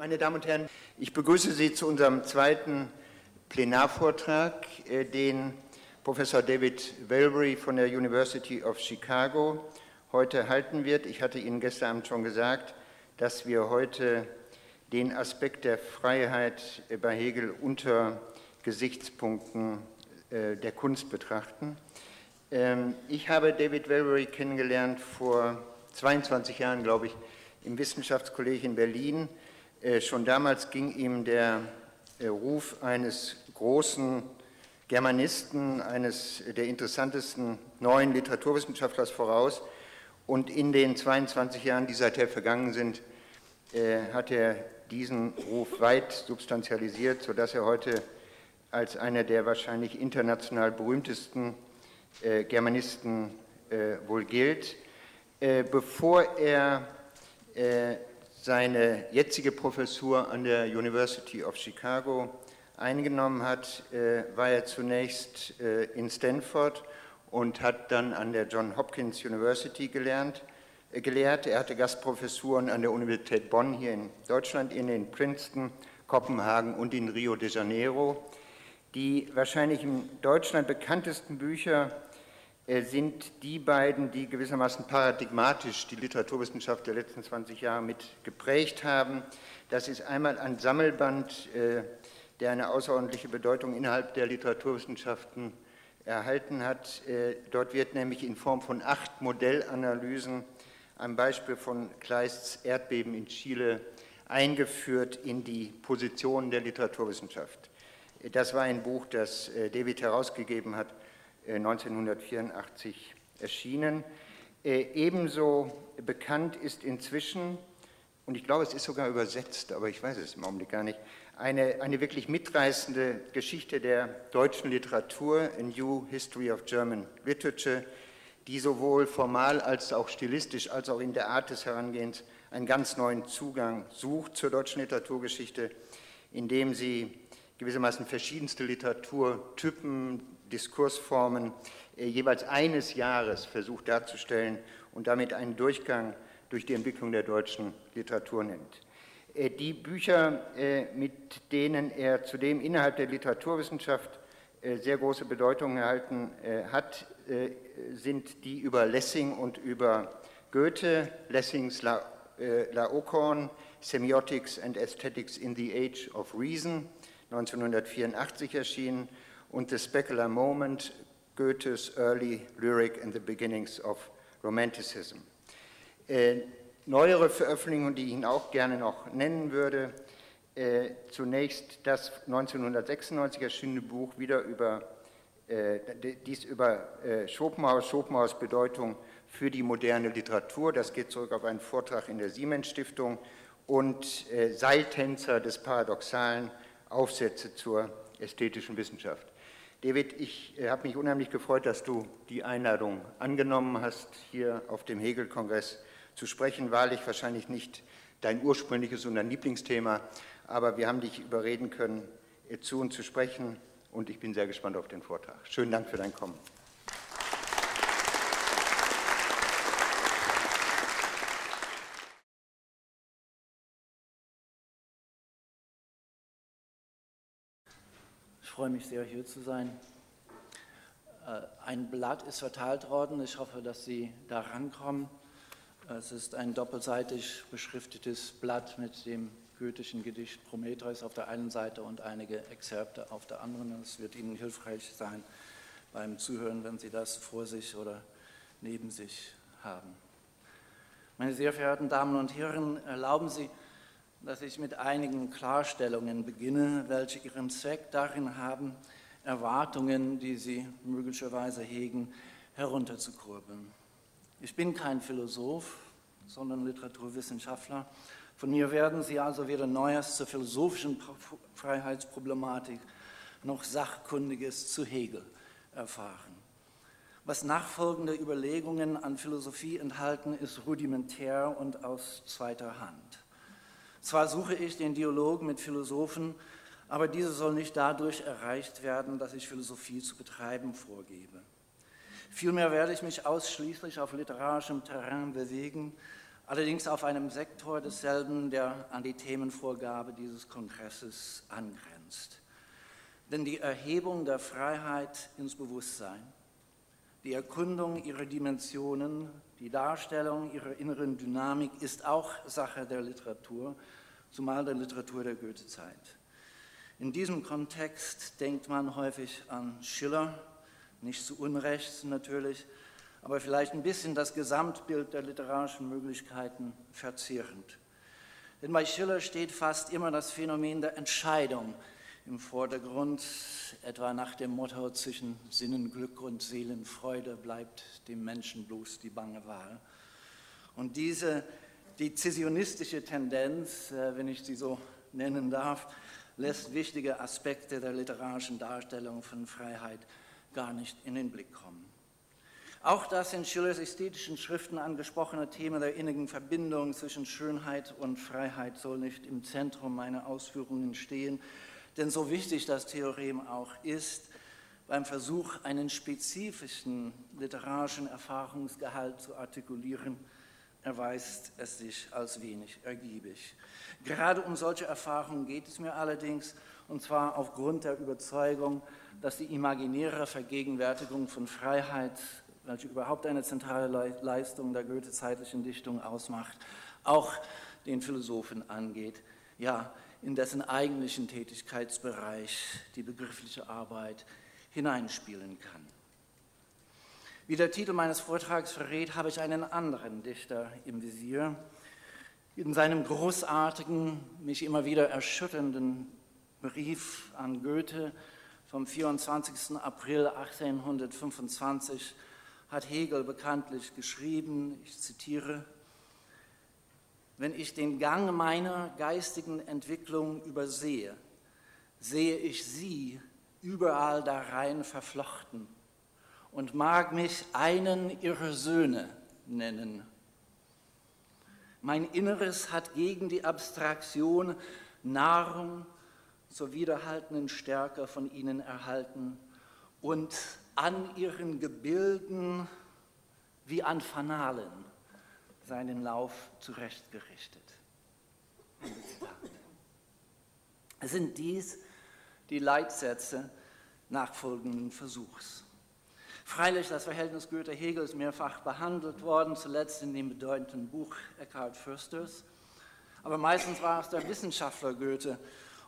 Meine Damen und Herren, ich begrüße Sie zu unserem zweiten Plenarvortrag, äh, den Professor David Wellery von der University of Chicago heute halten wird. Ich hatte Ihnen gestern Abend schon gesagt, dass wir heute den Aspekt der Freiheit bei Hegel unter Gesichtspunkten äh, der Kunst betrachten. Ähm, ich habe David Wellery kennengelernt vor 22 Jahren, glaube ich, im Wissenschaftskolleg in Berlin. Äh, schon damals ging ihm der äh, Ruf eines großen Germanisten, eines der interessantesten neuen Literaturwissenschaftlers voraus. Und in den 22 Jahren, die seither vergangen sind, äh, hat er diesen Ruf weit substanzialisiert, sodass er heute als einer der wahrscheinlich international berühmtesten Germanisten wohl gilt. Bevor er seine jetzige Professur an der University of Chicago eingenommen hat, äh, war er zunächst äh, in Stanford und hat dann an der John Hopkins University gelernt, äh, gelehrt. Er hatte Gastprofessuren an der Universität Bonn hier in Deutschland, in Princeton, Kopenhagen und in Rio de Janeiro. Die wahrscheinlich in Deutschland bekanntesten Bücher sind die beiden, die gewissermaßen paradigmatisch die Literaturwissenschaft der letzten 20 Jahre mit geprägt haben. Das ist einmal ein Sammelband, äh, der eine außerordentliche Bedeutung innerhalb der Literaturwissenschaften erhalten hat. Äh, dort wird nämlich in Form von acht Modellanalysen ein Beispiel von Kleists Erdbeben in Chile eingeführt in die Position der Literaturwissenschaft. Das war ein Buch, das David herausgegeben hat 1984 äh, erschienen. Äh, ebenso bekannt ist inzwischen, und ich glaube, es ist sogar übersetzt, aber ich weiß es im Augenblick gar nicht, eine, eine wirklich mitreißende Geschichte der deutschen Literatur, A New History of German Literature, die sowohl formal als auch stilistisch, als auch in der Art des Herangehens einen ganz neuen Zugang sucht zur deutschen Literaturgeschichte, indem sie gewissermaßen verschiedenste Literaturtypen, Diskursformen äh, jeweils eines Jahres versucht darzustellen und damit einen Durchgang durch die Entwicklung der deutschen Literatur nennt. Äh, die Bücher, äh, mit denen er zudem innerhalb der Literaturwissenschaft sehr große Bedeutung erhalten hat, sind die über Lessing und über Goethe, Lessings La Laocoon, Semiotics and Aesthetics in the Age of Reason, 1984 erschienen, und The Specular Moment, Goethes Early Lyric and the Beginnings of Romanticism. Äh, neuere Veröffentlichungen, die ich Ihnen auch gerne noch nennen würde, äh, zunächst das 1996 erschienene Buch wieder über äh, dies über äh, Schopenhauer, Schopenhauers Bedeutung für die moderne Literatur. Das geht zurück auf einen Vortrag in der Siemens Stiftung und äh, Seiltänzer des Paradoxalen, Aufsätze zur ästhetischen Wissenschaft. David, ich äh, habe mich unheimlich gefreut, dass du die Einladung angenommen hast, hier auf dem Hegel-Kongress zu sprechen. Wahrlich wahrscheinlich nicht dein ursprüngliches und dein Lieblingsthema, aber wir haben dich überreden können, äh, zu uns zu sprechen und ich bin sehr gespannt auf den Vortrag. Schönen Dank für dein Kommen. Freue mich sehr, hier zu sein. Äh, ein Blatt ist verteilt worden. Ich hoffe, dass Sie da rankommen. Es ist ein doppelseitig beschriftetes Blatt mit dem goethischen Gedicht Prometheus auf der einen Seite und einige Exzerpte auf der anderen. Es wird Ihnen hilfreich sein beim Zuhören, wenn Sie das vor sich oder neben sich haben. Meine sehr verehrten Damen und Herren, erlauben Sie, dass ich mit einigen Klarstellungen beginne, welche ihren Zweck darin haben, Erwartungen, die Sie möglicherweise hegen, herunterzukurbeln. Ich bin kein Philosoph, sondern Literaturwissenschaftler. Von mir werden Sie also weder Neues zur philosophischen Freiheitsproblematik noch Sachkundiges zu Hegel erfahren. Was nachfolgende Überlegungen an Philosophie enthalten, ist rudimentär und aus zweiter Hand. Zwar suche ich den Dialog mit Philosophen, aber diese soll nicht dadurch erreicht werden, dass ich Philosophie zu betreiben vorgebe. Vielmehr werde ich mich ausschließlich auf literarischem Terrain bewegen, allerdings auf einem Sektor desselben, der an die Themenvorgabe dieses Kongresses angrenzt. Denn die Erhebung der Freiheit ins Bewusstsein, die Erkundung ihrer Dimensionen, die Darstellung ihrer inneren Dynamik ist auch Sache der Literatur, zumal der Literatur der Goethezeit. In diesem Kontext denkt man häufig an Schiller, nicht zu Unrecht natürlich, aber vielleicht ein bisschen das Gesamtbild der literarischen Möglichkeiten verzehrend. Denn bei Schiller steht fast immer das Phänomen der Entscheidung im Vordergrund, etwa nach dem Motto zwischen Sinnenglück und Seelenfreude bleibt dem Menschen bloß die bange Wahl. Und diese dezisionistische Tendenz, äh, wenn ich sie so nennen darf, lässt wichtige Aspekte der literarischen Darstellung von Freiheit gar nicht in den Blick kommen. Auch das in Schillers ästhetischen Schriften angesprochene Thema der innigen Verbindung zwischen Schönheit und Freiheit soll nicht im Zentrum meiner Ausführungen stehen, denn so wichtig das Theorem auch ist, beim Versuch, einen spezifischen literarischen Erfahrungsgehalt zu artikulieren, erweist es sich als wenig ergiebig. Gerade um solche Erfahrungen geht es mir allerdings, und zwar aufgrund der Überzeugung, dass die imaginäre Vergegenwärtigung von Freiheit welche überhaupt eine zentrale Leistung der goethezeitlichen Dichtung ausmacht, auch den Philosophen angeht, ja, in dessen eigentlichen Tätigkeitsbereich die begriffliche Arbeit hineinspielen kann. Wie der Titel meines Vortrags verrät, habe ich einen anderen Dichter im Visier. In seinem großartigen, mich immer wieder erschütternden Brief an Goethe vom 24. April 1825 hat Hegel bekanntlich geschrieben, ich zitiere, wenn ich den Gang meiner geistigen Entwicklung übersehe, sehe ich sie überall darein verflochten und mag mich einen ihrer Söhne nennen. Mein Inneres hat gegen die Abstraktion Nahrung zur wiederhaltenden Stärke von ihnen erhalten und an ihren Gebilden wie an Fanalen seinen Lauf zurechtgerichtet. Es sind dies die Leitsätze nachfolgenden Versuchs. Freilich, das Verhältnis Goethe-Hegel ist mehrfach behandelt worden, zuletzt in dem bedeutenden Buch Eckhard Försters. Aber meistens war es der Wissenschaftler Goethe,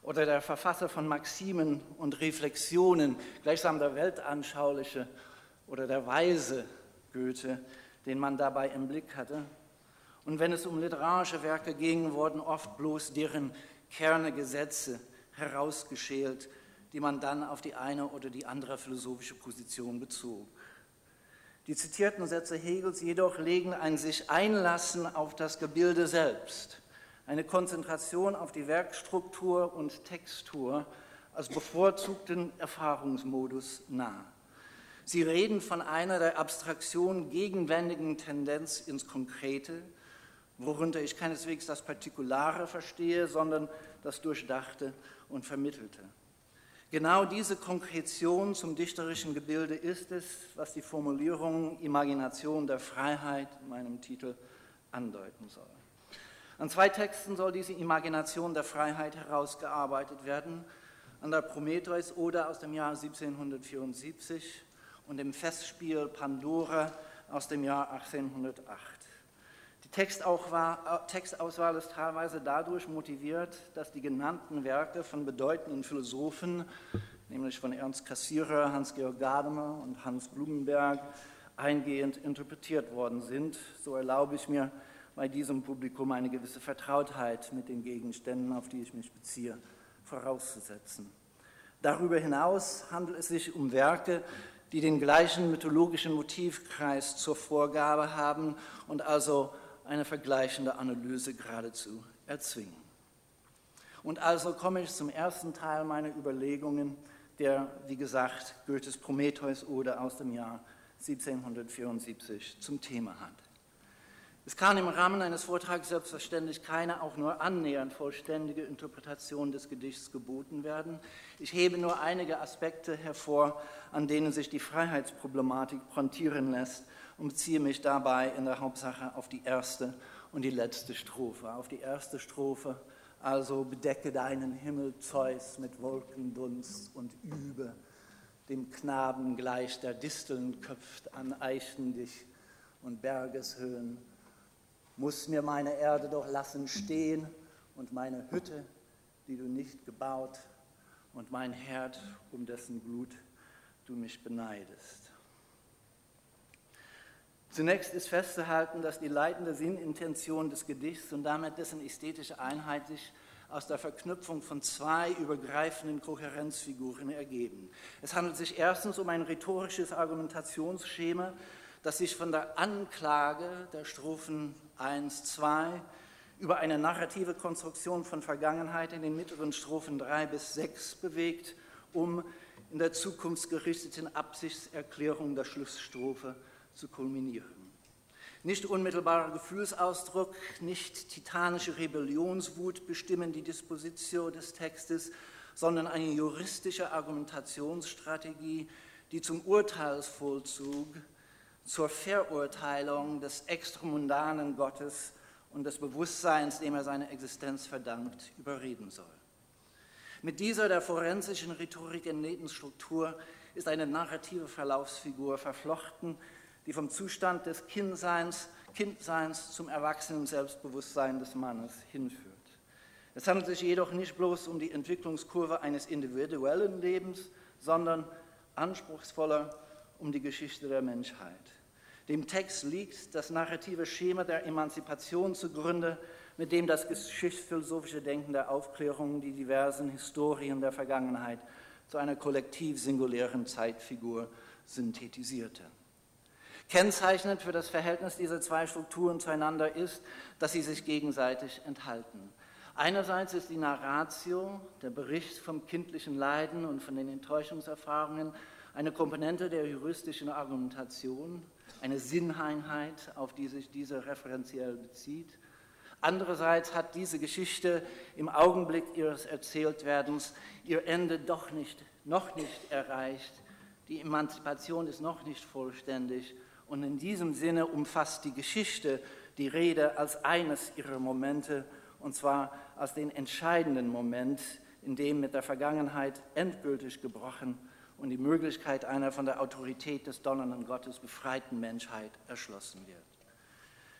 oder der Verfasser von Maximen und Reflexionen, gleichsam der weltanschauliche oder der weise Goethe, den man dabei im Blick hatte. Und wenn es um literarische Werke ging, wurden oft bloß deren Kerne Gesetze herausgeschält, die man dann auf die eine oder die andere philosophische Position bezog. Die zitierten Sätze Hegels jedoch legen ein sich einlassen auf das Gebilde selbst eine Konzentration auf die Werkstruktur und Textur als bevorzugten Erfahrungsmodus nahe. Sie reden von einer der Abstraktion gegenwändigen Tendenz ins Konkrete, worunter ich keineswegs das Partikulare verstehe, sondern das Durchdachte und Vermittelte. Genau diese Konkretion zum dichterischen Gebilde ist es, was die Formulierung Imagination der Freiheit in meinem Titel andeuten soll. An zwei Texten soll diese Imagination der Freiheit herausgearbeitet werden, an der Prometheus-Ode aus dem Jahr 1774 und dem Festspiel Pandora aus dem Jahr 1808. Die Textauswahl ist teilweise dadurch motiviert, dass die genannten Werke von bedeutenden Philosophen, nämlich von Ernst Cassirer, Hans-Georg Gadamer und Hans Blumenberg, eingehend interpretiert worden sind. So erlaube ich mir, bei diesem Publikum eine gewisse Vertrautheit mit den Gegenständen, auf die ich mich beziehe, vorauszusetzen. Darüber hinaus handelt es sich um Werke, die den gleichen mythologischen Motivkreis zur Vorgabe haben und also eine vergleichende Analyse geradezu erzwingen. Und also komme ich zum ersten Teil meiner Überlegungen, der, wie gesagt, Goethes Prometheus-Ode aus dem Jahr 1774 zum Thema hat. Es kann im Rahmen eines Vortrags selbstverständlich keine auch nur annähernd vollständige Interpretation des Gedichts geboten werden. Ich hebe nur einige Aspekte hervor, an denen sich die Freiheitsproblematik pointieren lässt und beziehe mich dabei in der Hauptsache auf die erste und die letzte Strophe. Auf die erste Strophe, also bedecke deinen Himmel, Zeus, mit Wolkendunst und übe, dem Knaben gleich der Disteln köpft an Eichen dich und Bergeshöhen. Muss mir meine Erde doch lassen stehen und meine Hütte, die du nicht gebaut, und mein Herd, um dessen Blut du mich beneidest. Zunächst ist festzuhalten, dass die leitende Sinnintention des Gedichts und damit dessen ästhetische Einheit sich aus der Verknüpfung von zwei übergreifenden Kohärenzfiguren ergeben. Es handelt sich erstens um ein rhetorisches Argumentationsschema, das sich von der Anklage der Strophen 1, 2 über eine narrative Konstruktion von Vergangenheit in den mittleren Strophen 3 bis 6 bewegt, um in der zukunftsgerichteten Absichtserklärung der Schlussstrophe zu kulminieren. Nicht unmittelbarer Gefühlsausdruck, nicht titanische Rebellionswut bestimmen die Dispositio des Textes, sondern eine juristische Argumentationsstrategie, die zum Urteilsvollzug, zur Verurteilung des extramundanen Gottes und des Bewusstseins, dem er seine Existenz verdankt, überreden soll. Mit dieser der forensischen Rhetorik entlehnten Struktur ist eine narrative Verlaufsfigur verflochten, die vom Zustand des Kindseins, Kindseins zum erwachsenen Selbstbewusstsein des Mannes hinführt. Es handelt sich jedoch nicht bloß um die Entwicklungskurve eines individuellen Lebens, sondern anspruchsvoller um die Geschichte der Menschheit. Dem Text liegt das narrative Schema der Emanzipation zugrunde, mit dem das geschichtsphilosophische Denken der Aufklärung die diversen Historien der Vergangenheit zu einer kollektiv singulären Zeitfigur synthetisierte. Kennzeichnend für das Verhältnis dieser zwei Strukturen zueinander ist, dass sie sich gegenseitig enthalten. Einerseits ist die Narratio, der Bericht vom kindlichen Leiden und von den Enttäuschungserfahrungen, eine Komponente der juristischen Argumentation, eine Sinneinheit, auf die sich diese referenziell bezieht. Andererseits hat diese Geschichte im Augenblick ihres Erzähltwerdens ihr Ende doch nicht, noch nicht erreicht. Die Emanzipation ist noch nicht vollständig und in diesem Sinne umfasst die Geschichte die Rede als eines ihrer Momente, und zwar als den entscheidenden Moment, in dem mit der Vergangenheit endgültig gebrochen und die Möglichkeit einer von der Autorität des donnernden Gottes befreiten Menschheit erschlossen wird.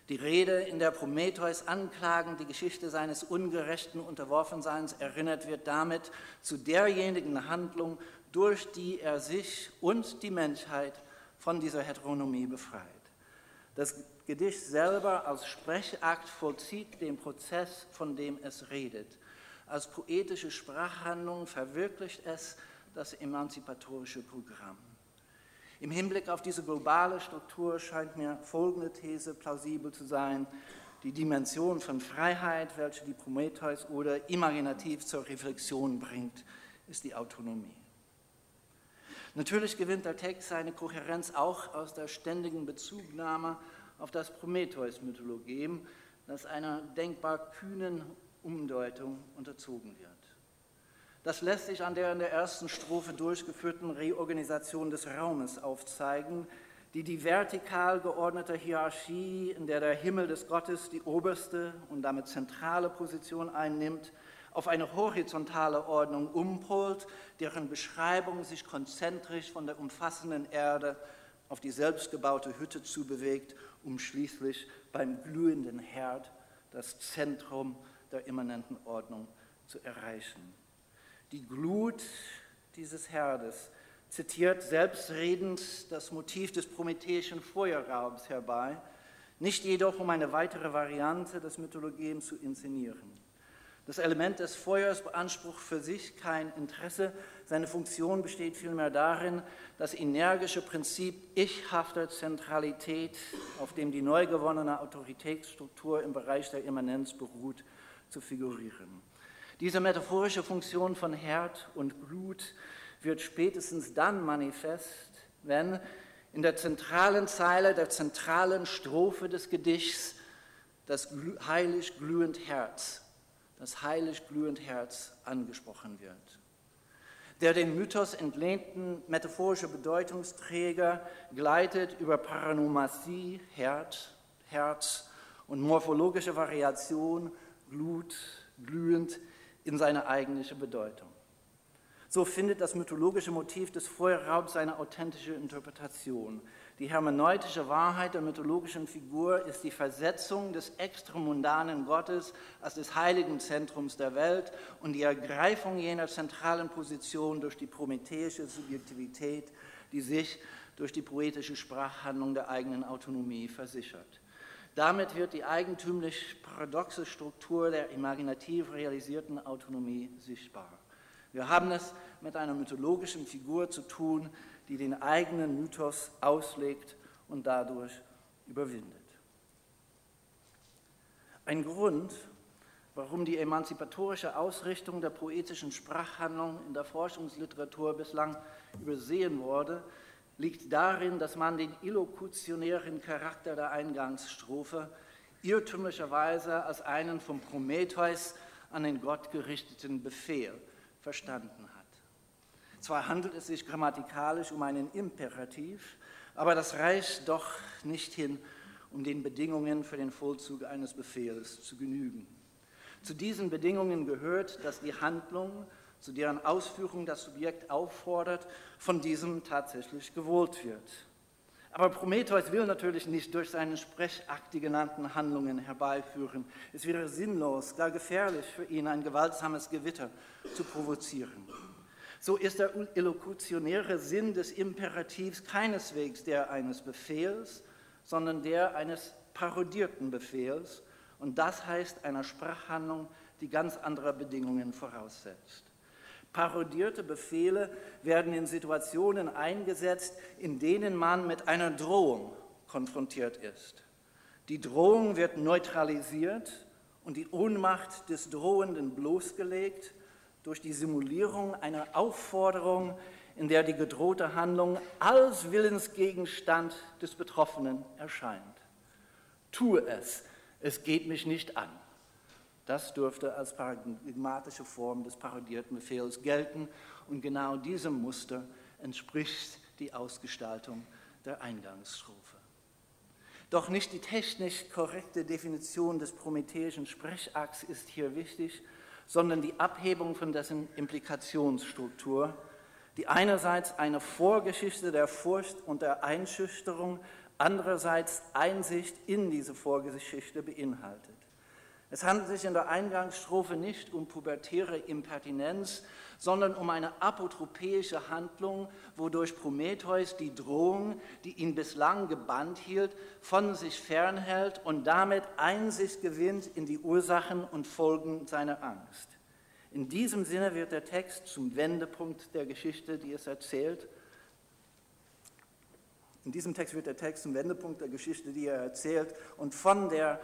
Die Rede, in der Prometheus anklagend die Geschichte seines ungerechten Unterworfenseins erinnert wird, damit zu derjenigen Handlung, durch die er sich und die Menschheit von dieser Heteronomie befreit. Das Gedicht selber als Sprechakt vollzieht den Prozess, von dem es redet. Als poetische Sprachhandlung verwirklicht es das emanzipatorische Programm. Im Hinblick auf diese globale Struktur scheint mir folgende These plausibel zu sein. Die Dimension von Freiheit, welche die Prometheus oder imaginativ zur Reflexion bringt, ist die Autonomie. Natürlich gewinnt der Text seine Kohärenz auch aus der ständigen Bezugnahme auf das Prometheus-Mythologem, das einer denkbar kühnen Umdeutung unterzogen wird. Das lässt sich an der in der ersten Strophe durchgeführten Reorganisation des Raumes aufzeigen, die die vertikal geordnete Hierarchie, in der der Himmel des Gottes die oberste und damit zentrale Position einnimmt, auf eine horizontale Ordnung umpolt, deren Beschreibung sich konzentrisch von der umfassenden Erde auf die selbstgebaute Hütte zubewegt, um schließlich beim glühenden Herd das Zentrum der immanenten Ordnung zu erreichen. Die Glut dieses Herdes zitiert selbstredend das Motiv des prometheischen Feuerraums herbei, nicht jedoch um eine weitere Variante des Mythologems zu inszenieren. Das Element des Feuers beansprucht für sich kein Interesse. Seine Funktion besteht vielmehr darin, das energische Prinzip ichhafter Zentralität, auf dem die neu gewonnene Autoritätsstruktur im Bereich der Immanenz beruht, zu figurieren. Diese metaphorische Funktion von Herd und Glut wird spätestens dann manifest, wenn in der zentralen Zeile, der zentralen Strophe des Gedichts das heilig glühend Herz das heilig glühend Herz angesprochen wird. Der den Mythos entlehnten metaphorische Bedeutungsträger gleitet über Paranomasie, Herd, Herz und morphologische Variation glut, glühend in seine eigentliche Bedeutung. So findet das mythologische Motiv des Feuerraubs seine authentische Interpretation. Die hermeneutische Wahrheit der mythologischen Figur ist die Versetzung des extramundanen Gottes als des heiligen Zentrums der Welt und die Ergreifung jener zentralen Position durch die prometheische Subjektivität, die sich durch die poetische Sprachhandlung der eigenen Autonomie versichert. Damit wird die eigentümlich paradoxe Struktur der imaginativ realisierten Autonomie sichtbar. Wir haben es mit einer mythologischen Figur zu tun, die den eigenen Mythos auslegt und dadurch überwindet. Ein Grund, warum die emanzipatorische Ausrichtung der poetischen Sprachhandlung in der Forschungsliteratur bislang übersehen wurde, liegt darin, dass man den illokutionären Charakter der Eingangsstrophe irrtümlicherweise als einen vom Prometheus an den Gott gerichteten Befehl verstanden hat. Zwar handelt es sich grammatikalisch um einen Imperativ, aber das reicht doch nicht hin, um den Bedingungen für den Vollzug eines Befehls zu genügen. Zu diesen Bedingungen gehört, dass die Handlung, zu deren Ausführung das Subjekt auffordert, von diesem tatsächlich gewollt wird. Aber Prometheus will natürlich nicht durch seine Sprechakt die genannten Handlungen herbeiführen. Es wäre sinnlos, gar gefährlich für ihn, ein gewaltsames Gewitter zu provozieren. So ist der elokutionäre Sinn des Imperativs keineswegs der eines Befehls, sondern der eines parodierten Befehls. Und das heißt einer Sprachhandlung, die ganz andere Bedingungen voraussetzt. Parodierte Befehle werden in Situationen eingesetzt, in denen man mit einer Drohung konfrontiert ist. Die Drohung wird neutralisiert und die Ohnmacht des Drohenden bloßgelegt durch die Simulierung einer Aufforderung, in der die gedrohte Handlung als Willensgegenstand des Betroffenen erscheint. Tue es, es geht mich nicht an. Das dürfte als paradigmatische Form des parodierten Befehls gelten und genau diesem Muster entspricht die Ausgestaltung der Eingangsstrophe. Doch nicht die technisch korrekte Definition des prometheischen Sprechachs ist hier wichtig, sondern die Abhebung von dessen Implikationsstruktur, die einerseits eine Vorgeschichte der Furcht und der Einschüchterung, andererseits Einsicht in diese Vorgeschichte beinhaltet. Es handelt sich in der Eingangsstrophe nicht um pubertäre Impertinenz, sondern um eine apotropäische Handlung, wodurch Prometheus die Drohung, die ihn bislang gebannt hielt, von sich fernhält und damit Einsicht gewinnt in die Ursachen und Folgen seiner Angst. In diesem Sinne wird der Text zum Wendepunkt der Geschichte, die es erzählt. In diesem Text wird der Text zum Wendepunkt der Geschichte, die er erzählt und von der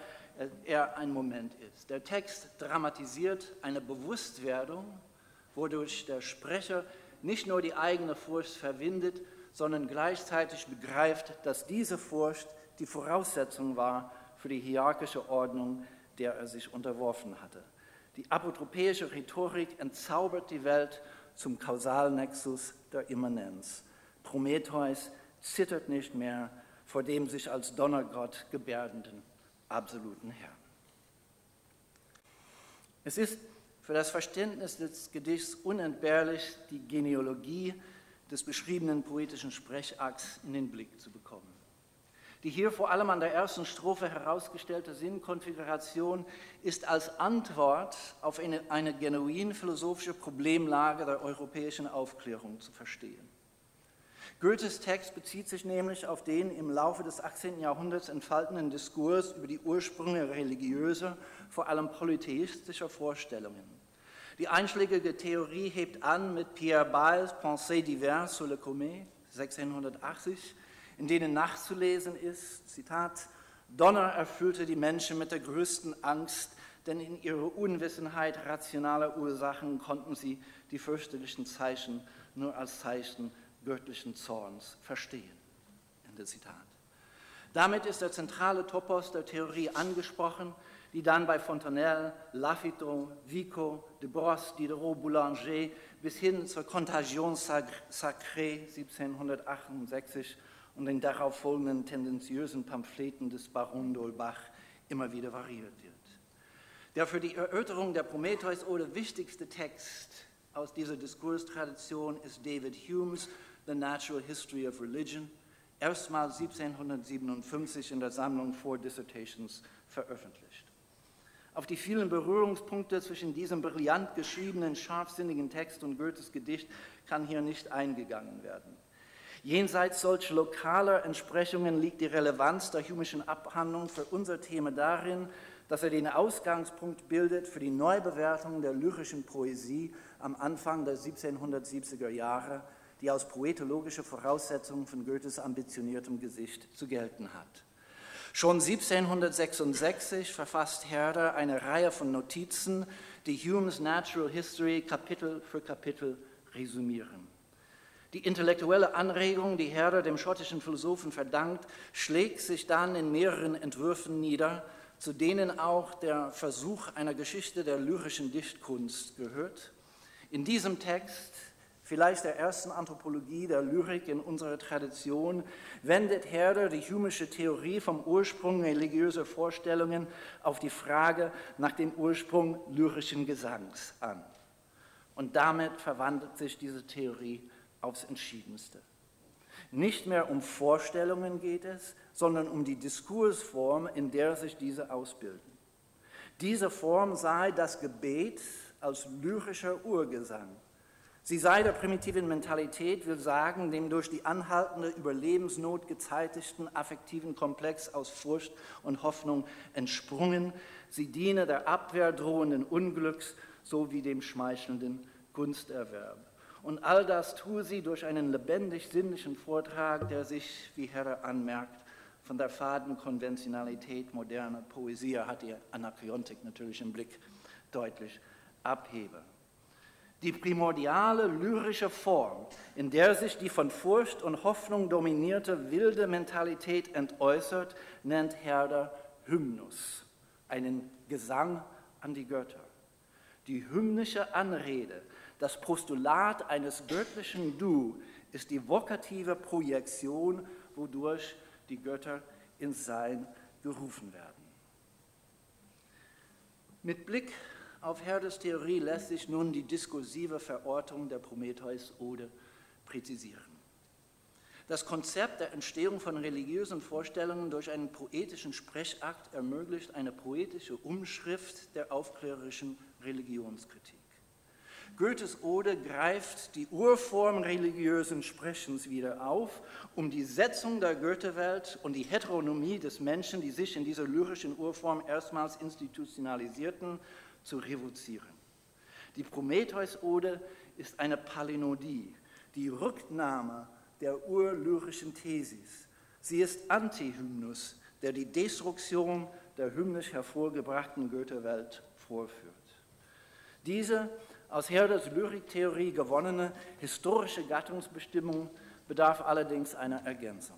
er ein Moment ist. Der Text dramatisiert eine Bewusstwerdung, wodurch der Sprecher nicht nur die eigene Furcht verwindet, sondern gleichzeitig begreift, dass diese Furcht die Voraussetzung war für die hierarchische Ordnung, der er sich unterworfen hatte. Die apotropäische Rhetorik entzaubert die Welt zum Kausalnexus der Immanenz. Prometheus zittert nicht mehr vor dem sich als Donnergott gebärdenden absoluten Herrn. Es ist für das Verständnis des Gedichts unentbehrlich, die Genealogie des beschriebenen poetischen Sprechakts in den Blick zu bekommen. Die hier vor allem an der ersten Strophe herausgestellte Sinnkonfiguration ist als Antwort auf eine, eine genuin philosophische Problemlage der europäischen Aufklärung zu verstehen. Goethes Text bezieht sich nämlich auf den im Laufe des 18. Jahrhunderts entfaltenden Diskurs über die Ursprünge religiöser, vor allem polytheistischer Vorstellungen. Die einschlägige Theorie hebt an mit Pierre Bails Pensées diverses sur le Comet, 1680, in denen nachzulesen ist, Zitat, Donner erfüllte die Menschen mit der größten Angst, denn in ihrer Unwissenheit rationaler Ursachen konnten sie die fürchterlichen Zeichen nur als Zeichen göttlichen Zorns verstehen. Ende Zitat. Damit ist der zentrale Topos der Theorie angesprochen, die dann bei Fontenelle, Lafitte, Vico, de Brosse, Diderot, Boulanger bis hin zur Contagion Sacrée 1768 und den darauf folgenden tendenziösen Pamphleten des Baron d'Holbach immer wieder variiert wird. Der für die Erörterung der Prometheus-Ode wichtigste Text aus dieser Diskurstradition ist David Humes The Natural History of Religion, erstmals 1757 in der Sammlung Four Dissertations veröffentlicht. Auf die vielen Berührungspunkte zwischen diesem brillant geschriebenen, scharfsinnigen Text und Goethes Gedicht kann hier nicht eingegangen werden. Jenseits solcher lokaler Entsprechungen liegt die Relevanz der Humischen Abhandlung für unser Thema darin, dass er den Ausgangspunkt bildet für die Neubewertung der lyrischen Poesie am Anfang der 1770er Jahre, die als poetologische Voraussetzung von Goethes ambitioniertem Gesicht zu gelten hat. Schon 1766 verfasst Herder eine Reihe von Notizen, die Humes Natural History Kapitel für Kapitel resümieren. Die intellektuelle Anregung, die Herder dem schottischen Philosophen verdankt, schlägt sich dann in mehreren Entwürfen nieder, zu denen auch der Versuch einer Geschichte der lyrischen Dichtkunst gehört. In diesem Text, vielleicht der ersten Anthropologie der Lyrik in unserer Tradition, wendet Herder die humische Theorie vom Ursprung religiöser Vorstellungen auf die Frage nach dem Ursprung lyrischen Gesangs an. Und damit verwandelt sich diese Theorie aufs Entschiedenste. Nicht mehr um Vorstellungen geht es, sondern um die Diskursform, in der sich diese ausbilden. Diese Form sei das Gebet als lyrischer Urgesang. Sie sei der primitiven Mentalität, will sagen, dem durch die anhaltende Überlebensnot gezeitigten affektiven Komplex aus Furcht und Hoffnung entsprungen. Sie diene der Abwehr drohenden Unglücks sowie dem schmeichelnden Gunsterwerb. Und all das tue sie durch einen lebendig sinnlichen Vortrag, der sich, wie Herr anmerkt, von der faden Konventionalität moderner Poesie, hat die Anakreontik natürlich im Blick, deutlich abhebe. Die primordiale lyrische Form, in der sich die von Furcht und Hoffnung dominierte wilde Mentalität entäußert, nennt Herder Hymnus, einen Gesang an die Götter. Die hymnische Anrede, das Postulat eines göttlichen Du, ist die vokative Projektion, wodurch die Götter ins Sein gerufen werden. Mit Blick auf Herdes Theorie lässt sich nun die diskursive Verortung der Prometheus-Ode präzisieren. Das Konzept der Entstehung von religiösen Vorstellungen durch einen poetischen Sprechakt ermöglicht eine poetische Umschrift der aufklärerischen Religionskritik. Goethes Ode greift die Urform religiösen Sprechens wieder auf, um die Setzung der Goethewelt und die Heteronomie des Menschen, die sich in dieser lyrischen Urform erstmals institutionalisierten, zu revozieren. Die Prometheus-Ode ist eine Palinodie, die Rücknahme der urlyrischen Thesis. Sie ist Antihymnus, der die Destruktion der hymnisch hervorgebrachten Goethewelt vorführt. Diese aus Herders Lyriktheorie gewonnene historische Gattungsbestimmung bedarf allerdings einer Ergänzung.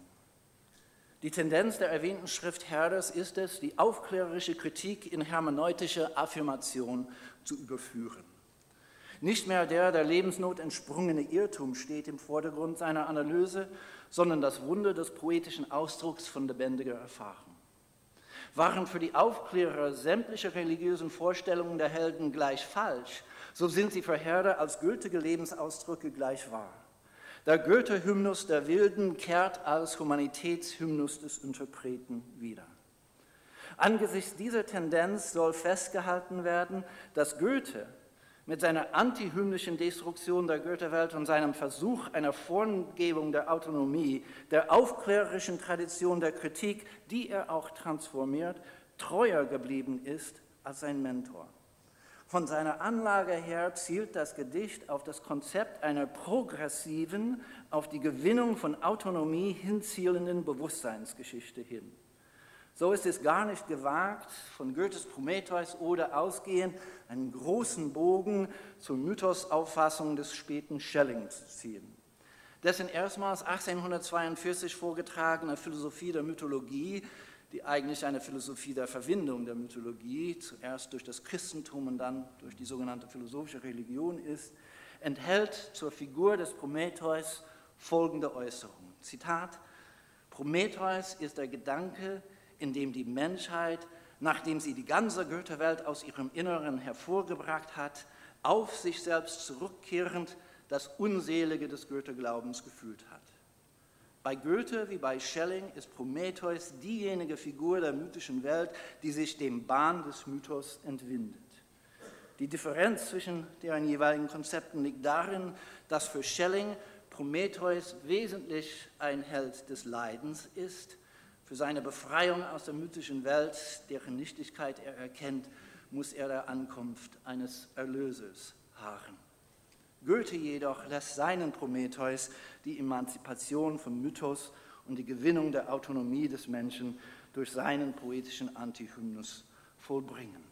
Die Tendenz der erwähnten Schrift Herders ist es, die aufklärerische Kritik in hermeneutische Affirmation zu überführen. Nicht mehr der der Lebensnot entsprungene Irrtum steht im Vordergrund seiner Analyse, sondern das Wunder des poetischen Ausdrucks von lebendiger Erfahrung. Waren für die Aufklärer sämtliche religiösen Vorstellungen der Helden gleich falsch, so sind sie für Herder als gültige Lebensausdrücke gleich wahr. Der Goethe-Hymnus der Wilden kehrt als Humanitätshymnus des Interpreten wieder. Angesichts dieser Tendenz soll festgehalten werden, dass Goethe mit seiner antihymnischen Destruktion der Goethe-Welt und seinem Versuch einer Formgebung der Autonomie, der aufklärerischen Tradition der Kritik, die er auch transformiert, treuer geblieben ist als sein Mentor. Von seiner Anlage her zielt das Gedicht auf das Konzept einer progressiven, auf die Gewinnung von Autonomie hinzielenden Bewusstseinsgeschichte hin. So ist es gar nicht gewagt, von Goethes Prometheus oder ausgehend einen großen Bogen zur Mythosauffassung des späten Schelling zu ziehen. Dessen erstmals 1842 vorgetragene Philosophie der Mythologie die eigentlich eine Philosophie der Verwindung der Mythologie, zuerst durch das Christentum und dann durch die sogenannte philosophische Religion ist, enthält zur Figur des Prometheus folgende Äußerung. Zitat, Prometheus ist der Gedanke, in dem die Menschheit nachdem sie die ganze Goethe-Welt aus ihrem Inneren hervorgebracht hat, auf sich selbst zurückkehrend das Unselige des Goethe-Glaubens gefühlt hat. Bei Goethe wie bei Schelling ist Prometheus diejenige Figur der mythischen Welt, die sich dem Bahn des Mythos entwindet. Die Differenz zwischen deren jeweiligen Konzepten liegt darin, dass für Schelling Prometheus wesentlich ein Held des Leidens ist. Für seine Befreiung aus der mythischen Welt, deren Nichtigkeit er erkennt, muss er der Ankunft eines Erlösers harren. Goethe jedoch lässt seinen Prometheus die Emanzipation vom Mythos und die Gewinnung der Autonomie des Menschen durch seinen poetischen Antihymnus vollbringen.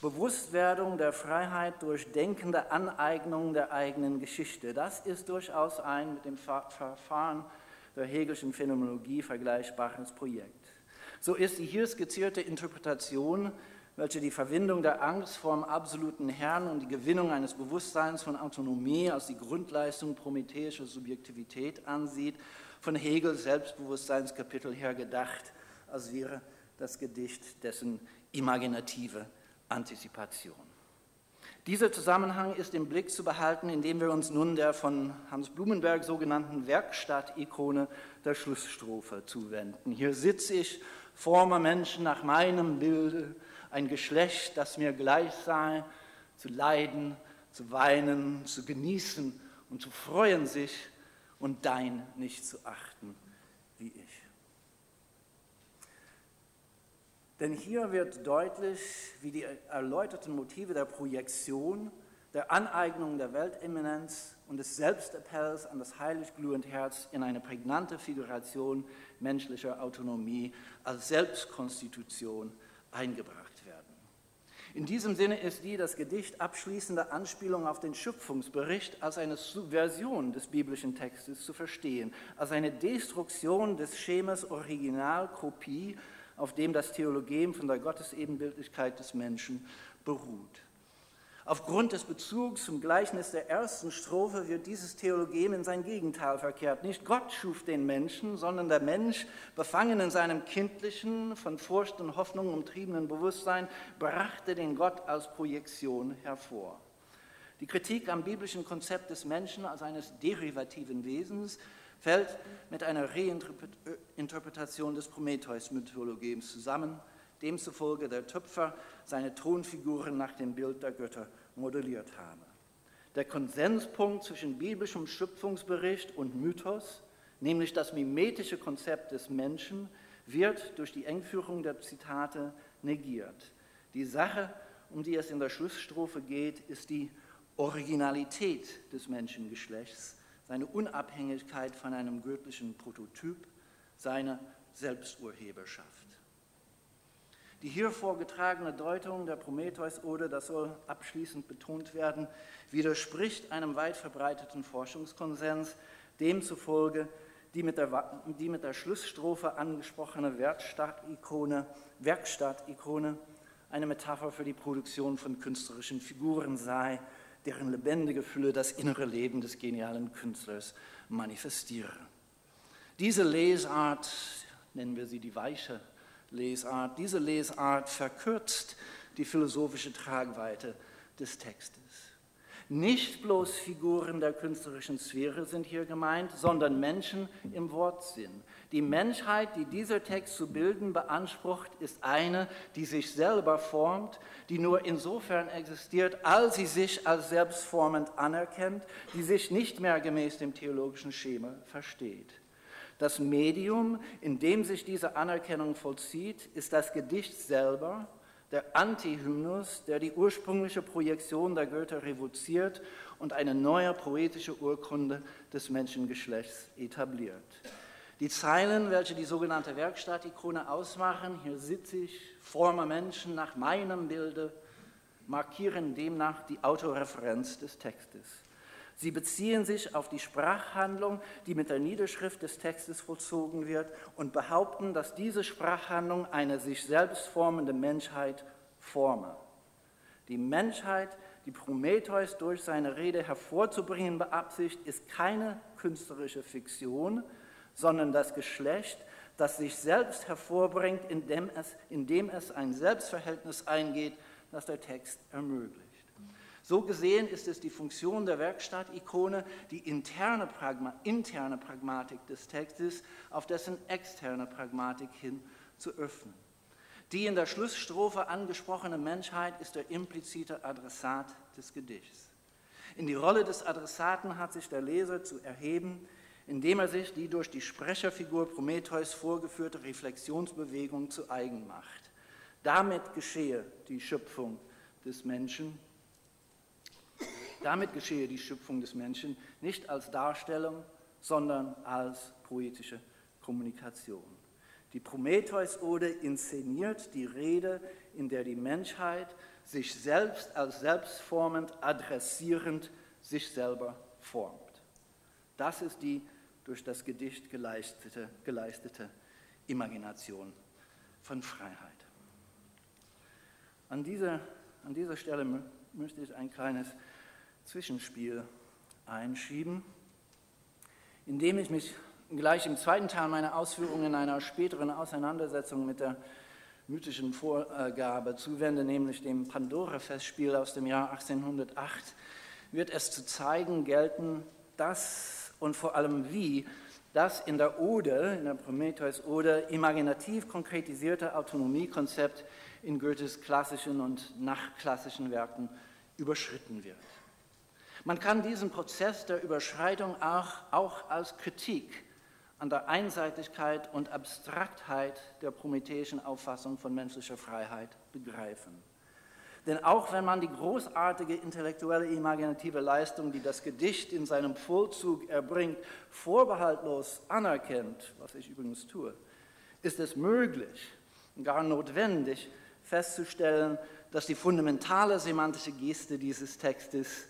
Bewusstwerdung der Freiheit durch denkende Aneignung der eigenen Geschichte, das ist durchaus ein mit dem Verfahren der Hegelschen Phänomenologie vergleichbares Projekt. So ist die hier skizzierte Interpretation welche die Verwindung der Angst vor dem absoluten Herrn und die Gewinnung eines Bewusstseins von Autonomie als die Grundleistung prometheischer Subjektivität ansieht, von Hegels Selbstbewusstseinskapitel her gedacht, als wäre das Gedicht dessen imaginative Antizipation. Dieser Zusammenhang ist im Blick zu behalten, indem wir uns nun der von Hans Blumenberg sogenannten Werkstatt-Ikone der Schlussstrophe zuwenden. Hier sitze ich, forme Menschen nach meinem Bilde, ein Geschlecht, das mir gleich sei, zu leiden, zu weinen, zu genießen und zu freuen sich und dein nicht zu achten wie ich. Denn hier wird deutlich, wie die erläuterten Motive der Projektion, der Aneignung der Welteminenz und des Selbstappells an das heilig glühende Herz in eine prägnante Figuration menschlicher Autonomie als Selbstkonstitution eingebracht in diesem Sinne ist die das Gedicht abschließende Anspielung auf den Schöpfungsbericht als eine Subversion des biblischen Textes zu verstehen, als eine Destruktion des Schemas Originalkopie, auf dem das Theologem von der Gottesebenbildlichkeit des Menschen beruht. Aufgrund des Bezugs zum Gleichnis der ersten Strophe wird dieses Theologem in sein Gegenteil verkehrt. Nicht Gott schuf den Menschen, sondern der Mensch, befangen in seinem kindlichen, von Furcht und Hoffnung umtriebenen Bewusstsein, brachte den Gott als Projektion hervor. Die Kritik am biblischen Konzept des Menschen als eines derivativen Wesens fällt mit einer Reinterpretation des Prometheus-Mythologems zusammen, demzufolge der Töpfer seine Thronfiguren nach dem Bild der Götter modelliert habe. Der Konsenspunkt zwischen biblischem Schöpfungsbericht und Mythos, nämlich das mimetische Konzept des Menschen, wird durch die Engführung der Zitate negiert. Die Sache, um die es in der Schlussstrophe geht, ist die Originalität des Menschengeschlechts, seine Unabhängigkeit von einem göttlichen Prototyp, seine Selbsturheberschaft. Die hier vorgetragene Deutung der Prometheus-Ode, das soll abschließend betont werden, widerspricht einem weit verbreiteten Forschungskonsens, demzufolge die mit der, die mit der Schlussstrophe angesprochene Werkstattikone, Werkstattikone eine Metapher für die Produktion von künstlerischen Figuren sei, deren lebendige Fülle das innere Leben des genialen Künstlers manifestiere. Diese Lesart, nennen wir sie die weiche Lesart. Diese Lesart verkürzt die philosophische Tragweite des Textes. Nicht bloß Figuren der künstlerischen Sphäre sind hier gemeint, sondern Menschen im Wortsinn. Die Menschheit, die dieser Text zu bilden beansprucht, ist eine, die sich selber formt, die nur insofern existiert, als sie sich als selbstformend anerkennt, die sich nicht mehr gemäß dem theologischen Schema versteht. Das Medium, in dem sich diese Anerkennung vollzieht, ist das Gedicht selber, der Antihymnus, der die ursprüngliche Projektion der Götter revoziert und eine neue poetische Urkunde des Menschengeschlechts etabliert. Die Zeilen, welche die sogenannte Werkstattikone ausmachen, hier sitze ich, forme Menschen nach meinem Bilde, markieren demnach die Autoreferenz des Textes. Sie beziehen sich auf die Sprachhandlung, die mit der Niederschrift des Textes vollzogen wird und behaupten, dass diese Sprachhandlung eine sich selbst formende Menschheit forme. Die Menschheit, die Prometheus durch seine Rede hervorzubringen beabsichtigt, ist keine künstlerische Fiktion, sondern das Geschlecht, das sich selbst hervorbringt, indem es, indem es ein Selbstverhältnis eingeht, das der Text ermöglicht. So gesehen ist es die Funktion der Werkstatt-Ikone, die interne, Pragma interne Pragmatik des Textes auf dessen externe Pragmatik hin zu öffnen. Die in der Schlussstrophe angesprochene Menschheit ist der implizite Adressat des Gedichts. In die Rolle des Adressaten hat sich der Leser zu erheben, indem er sich die durch die Sprecherfigur Prometheus vorgeführte Reflexionsbewegung zu eigen macht. Damit geschehe die Schöpfung des Menschen. Damit geschehe die Schöpfung des Menschen nicht als Darstellung, sondern als poetische Kommunikation. Die Prometheus-Ode inszeniert die Rede, in der die Menschheit sich selbst als selbstformend, adressierend sich selber formt. Das ist die durch das Gedicht geleistete, geleistete Imagination von Freiheit. An dieser, an dieser Stelle möchte ich ein kleines Zwischenspiel einschieben, indem ich mich gleich im zweiten Teil meiner Ausführungen in einer späteren Auseinandersetzung mit der mythischen Vorgabe zuwende, nämlich dem Pandora-Festspiel aus dem Jahr 1808, wird es zu zeigen gelten, dass und vor allem wie das in der Ode, in der Prometheus-Ode, imaginativ konkretisierte Autonomiekonzept in Goethes klassischen und nachklassischen Werken überschritten wird. Man kann diesen Prozess der Überschreitung auch, auch als Kritik an der Einseitigkeit und Abstraktheit der prometheischen Auffassung von menschlicher Freiheit begreifen. Denn auch wenn man die großartige intellektuelle imaginative Leistung, die das Gedicht in seinem Vollzug erbringt, vorbehaltlos anerkennt, was ich übrigens tue, ist es möglich, gar notwendig festzustellen, dass die fundamentale semantische Geste dieses Textes,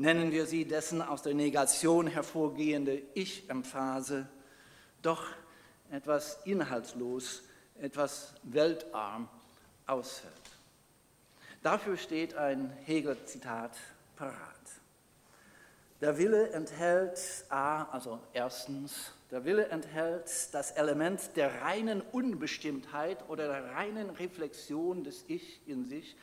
nennen wir sie dessen aus der Negation hervorgehende Ich-Emphase, doch etwas inhaltslos, etwas weltarm ausfällt. Dafür steht ein Hegel-Zitat parat. Der Wille enthält A, also erstens, der Wille enthält das Element der reinen Unbestimmtheit oder der reinen Reflexion des Ich in sich,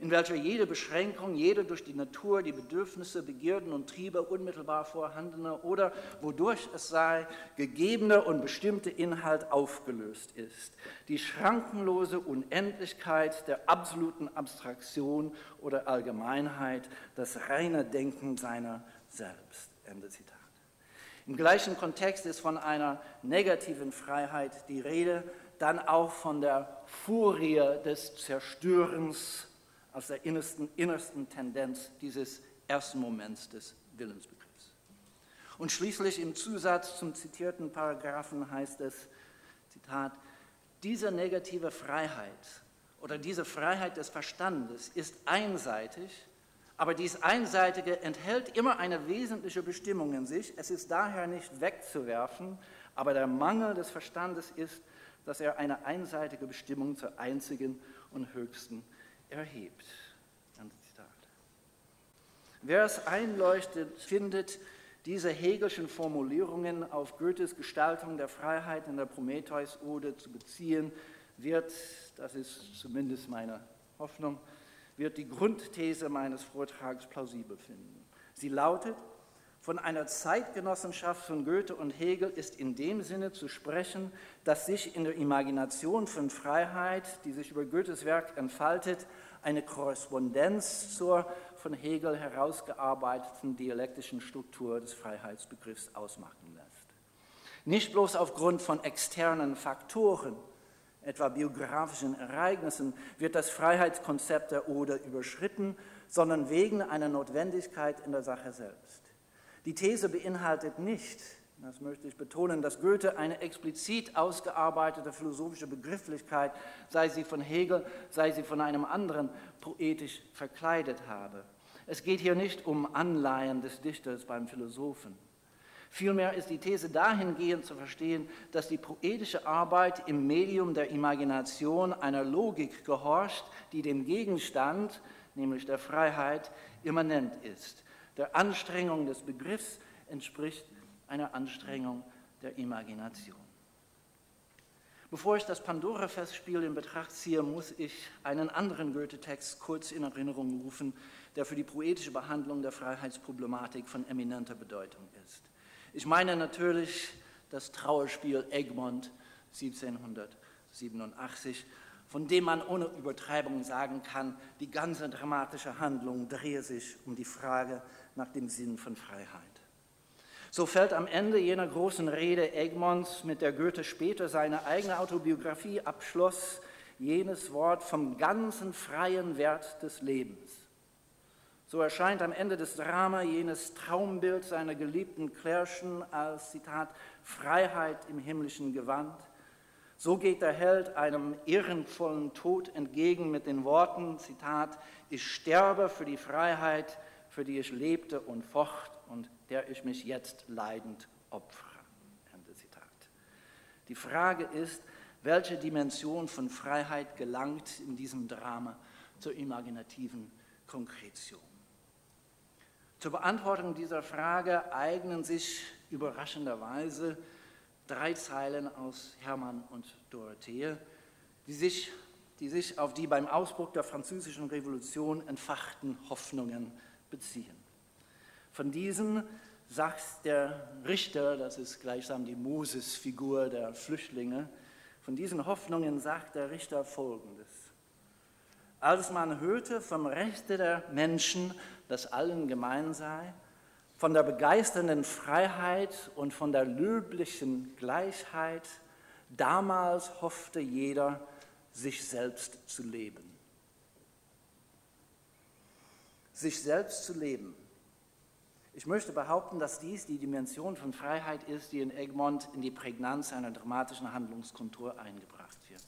in welcher jede Beschränkung, jede durch die Natur, die Bedürfnisse, Begierden und Triebe unmittelbar vorhandene oder wodurch es sei, gegebene und bestimmte Inhalt aufgelöst ist. Die schrankenlose Unendlichkeit der absoluten Abstraktion oder Allgemeinheit, das reine Denken seiner selbst. Ende Zitat. Im gleichen Kontext ist von einer negativen Freiheit die Rede, dann auch von der Furie des Zerstörens aus der innersten, innersten Tendenz dieses ersten Moments des Willensbegriffs. Und schließlich im Zusatz zum zitierten Paragraphen heißt es, Zitat, diese negative Freiheit oder diese Freiheit des Verstandes ist einseitig, aber dies Einseitige enthält immer eine wesentliche Bestimmung in sich. Es ist daher nicht wegzuwerfen, aber der Mangel des Verstandes ist, dass er eine einseitige Bestimmung zur einzigen und höchsten erhebt. Wer es einleuchtet, findet diese hegelischen Formulierungen auf Goethes Gestaltung der Freiheit in der Prometheus-Ode zu beziehen, wird, das ist zumindest meine Hoffnung, wird die Grundthese meines Vortrags plausibel finden. Sie lautet, von einer Zeitgenossenschaft von Goethe und Hegel ist in dem Sinne zu sprechen, dass sich in der Imagination von Freiheit, die sich über Goethes Werk entfaltet, eine Korrespondenz zur von Hegel herausgearbeiteten dialektischen Struktur des Freiheitsbegriffs ausmachen lässt. Nicht bloß aufgrund von externen Faktoren, etwa biografischen Ereignissen, wird das Freiheitskonzept der Ode überschritten, sondern wegen einer Notwendigkeit in der Sache selbst. Die These beinhaltet nicht, das möchte ich betonen, dass Goethe eine explizit ausgearbeitete philosophische Begrifflichkeit, sei sie von Hegel, sei sie von einem anderen, poetisch verkleidet habe. Es geht hier nicht um Anleihen des Dichters beim Philosophen. Vielmehr ist die These dahingehend zu verstehen, dass die poetische Arbeit im Medium der Imagination einer Logik gehorcht, die dem Gegenstand, nämlich der Freiheit, immanent ist. Der Anstrengung des Begriffs entspricht einer Anstrengung der Imagination. Bevor ich das Pandora-Festspiel in Betracht ziehe, muss ich einen anderen Goethe-Text kurz in Erinnerung rufen, der für die poetische Behandlung der Freiheitsproblematik von eminenter Bedeutung ist. Ich meine natürlich das Trauerspiel Egmont 1787, von dem man ohne Übertreibung sagen kann, die ganze dramatische Handlung drehe sich um die Frage nach dem Sinn von Freiheit. So fällt am Ende jener großen Rede Egmonts, mit der Goethe später seine eigene Autobiografie abschloss, jenes Wort vom ganzen freien Wert des Lebens. So erscheint am Ende des Drama jenes Traumbild seiner geliebten Klärchen als, Zitat, Freiheit im himmlischen Gewand. So geht der Held einem ehrenvollen Tod entgegen mit den Worten, Zitat, ich sterbe für die Freiheit, für die ich lebte und focht und der ich mich jetzt leidend opfere. Ende Zitat. Die Frage ist, welche Dimension von Freiheit gelangt in diesem Drama zur imaginativen Konkretion? Zur Beantwortung dieser Frage eignen sich überraschenderweise drei Zeilen aus Hermann und Dorothee, die sich, die sich auf die beim Ausbruch der Französischen Revolution entfachten Hoffnungen beziehen. Von diesen sagt der Richter, das ist gleichsam die Moses-Figur der Flüchtlinge, von diesen Hoffnungen sagt der Richter Folgendes. Als man hörte vom Rechte der Menschen, das allen gemein sei, von der begeisternden Freiheit und von der löblichen Gleichheit, damals hoffte jeder, sich selbst zu leben. Sich selbst zu leben ich möchte behaupten, dass dies die Dimension von Freiheit ist, die in Egmont in die Prägnanz einer dramatischen Handlungskontur eingebracht wird.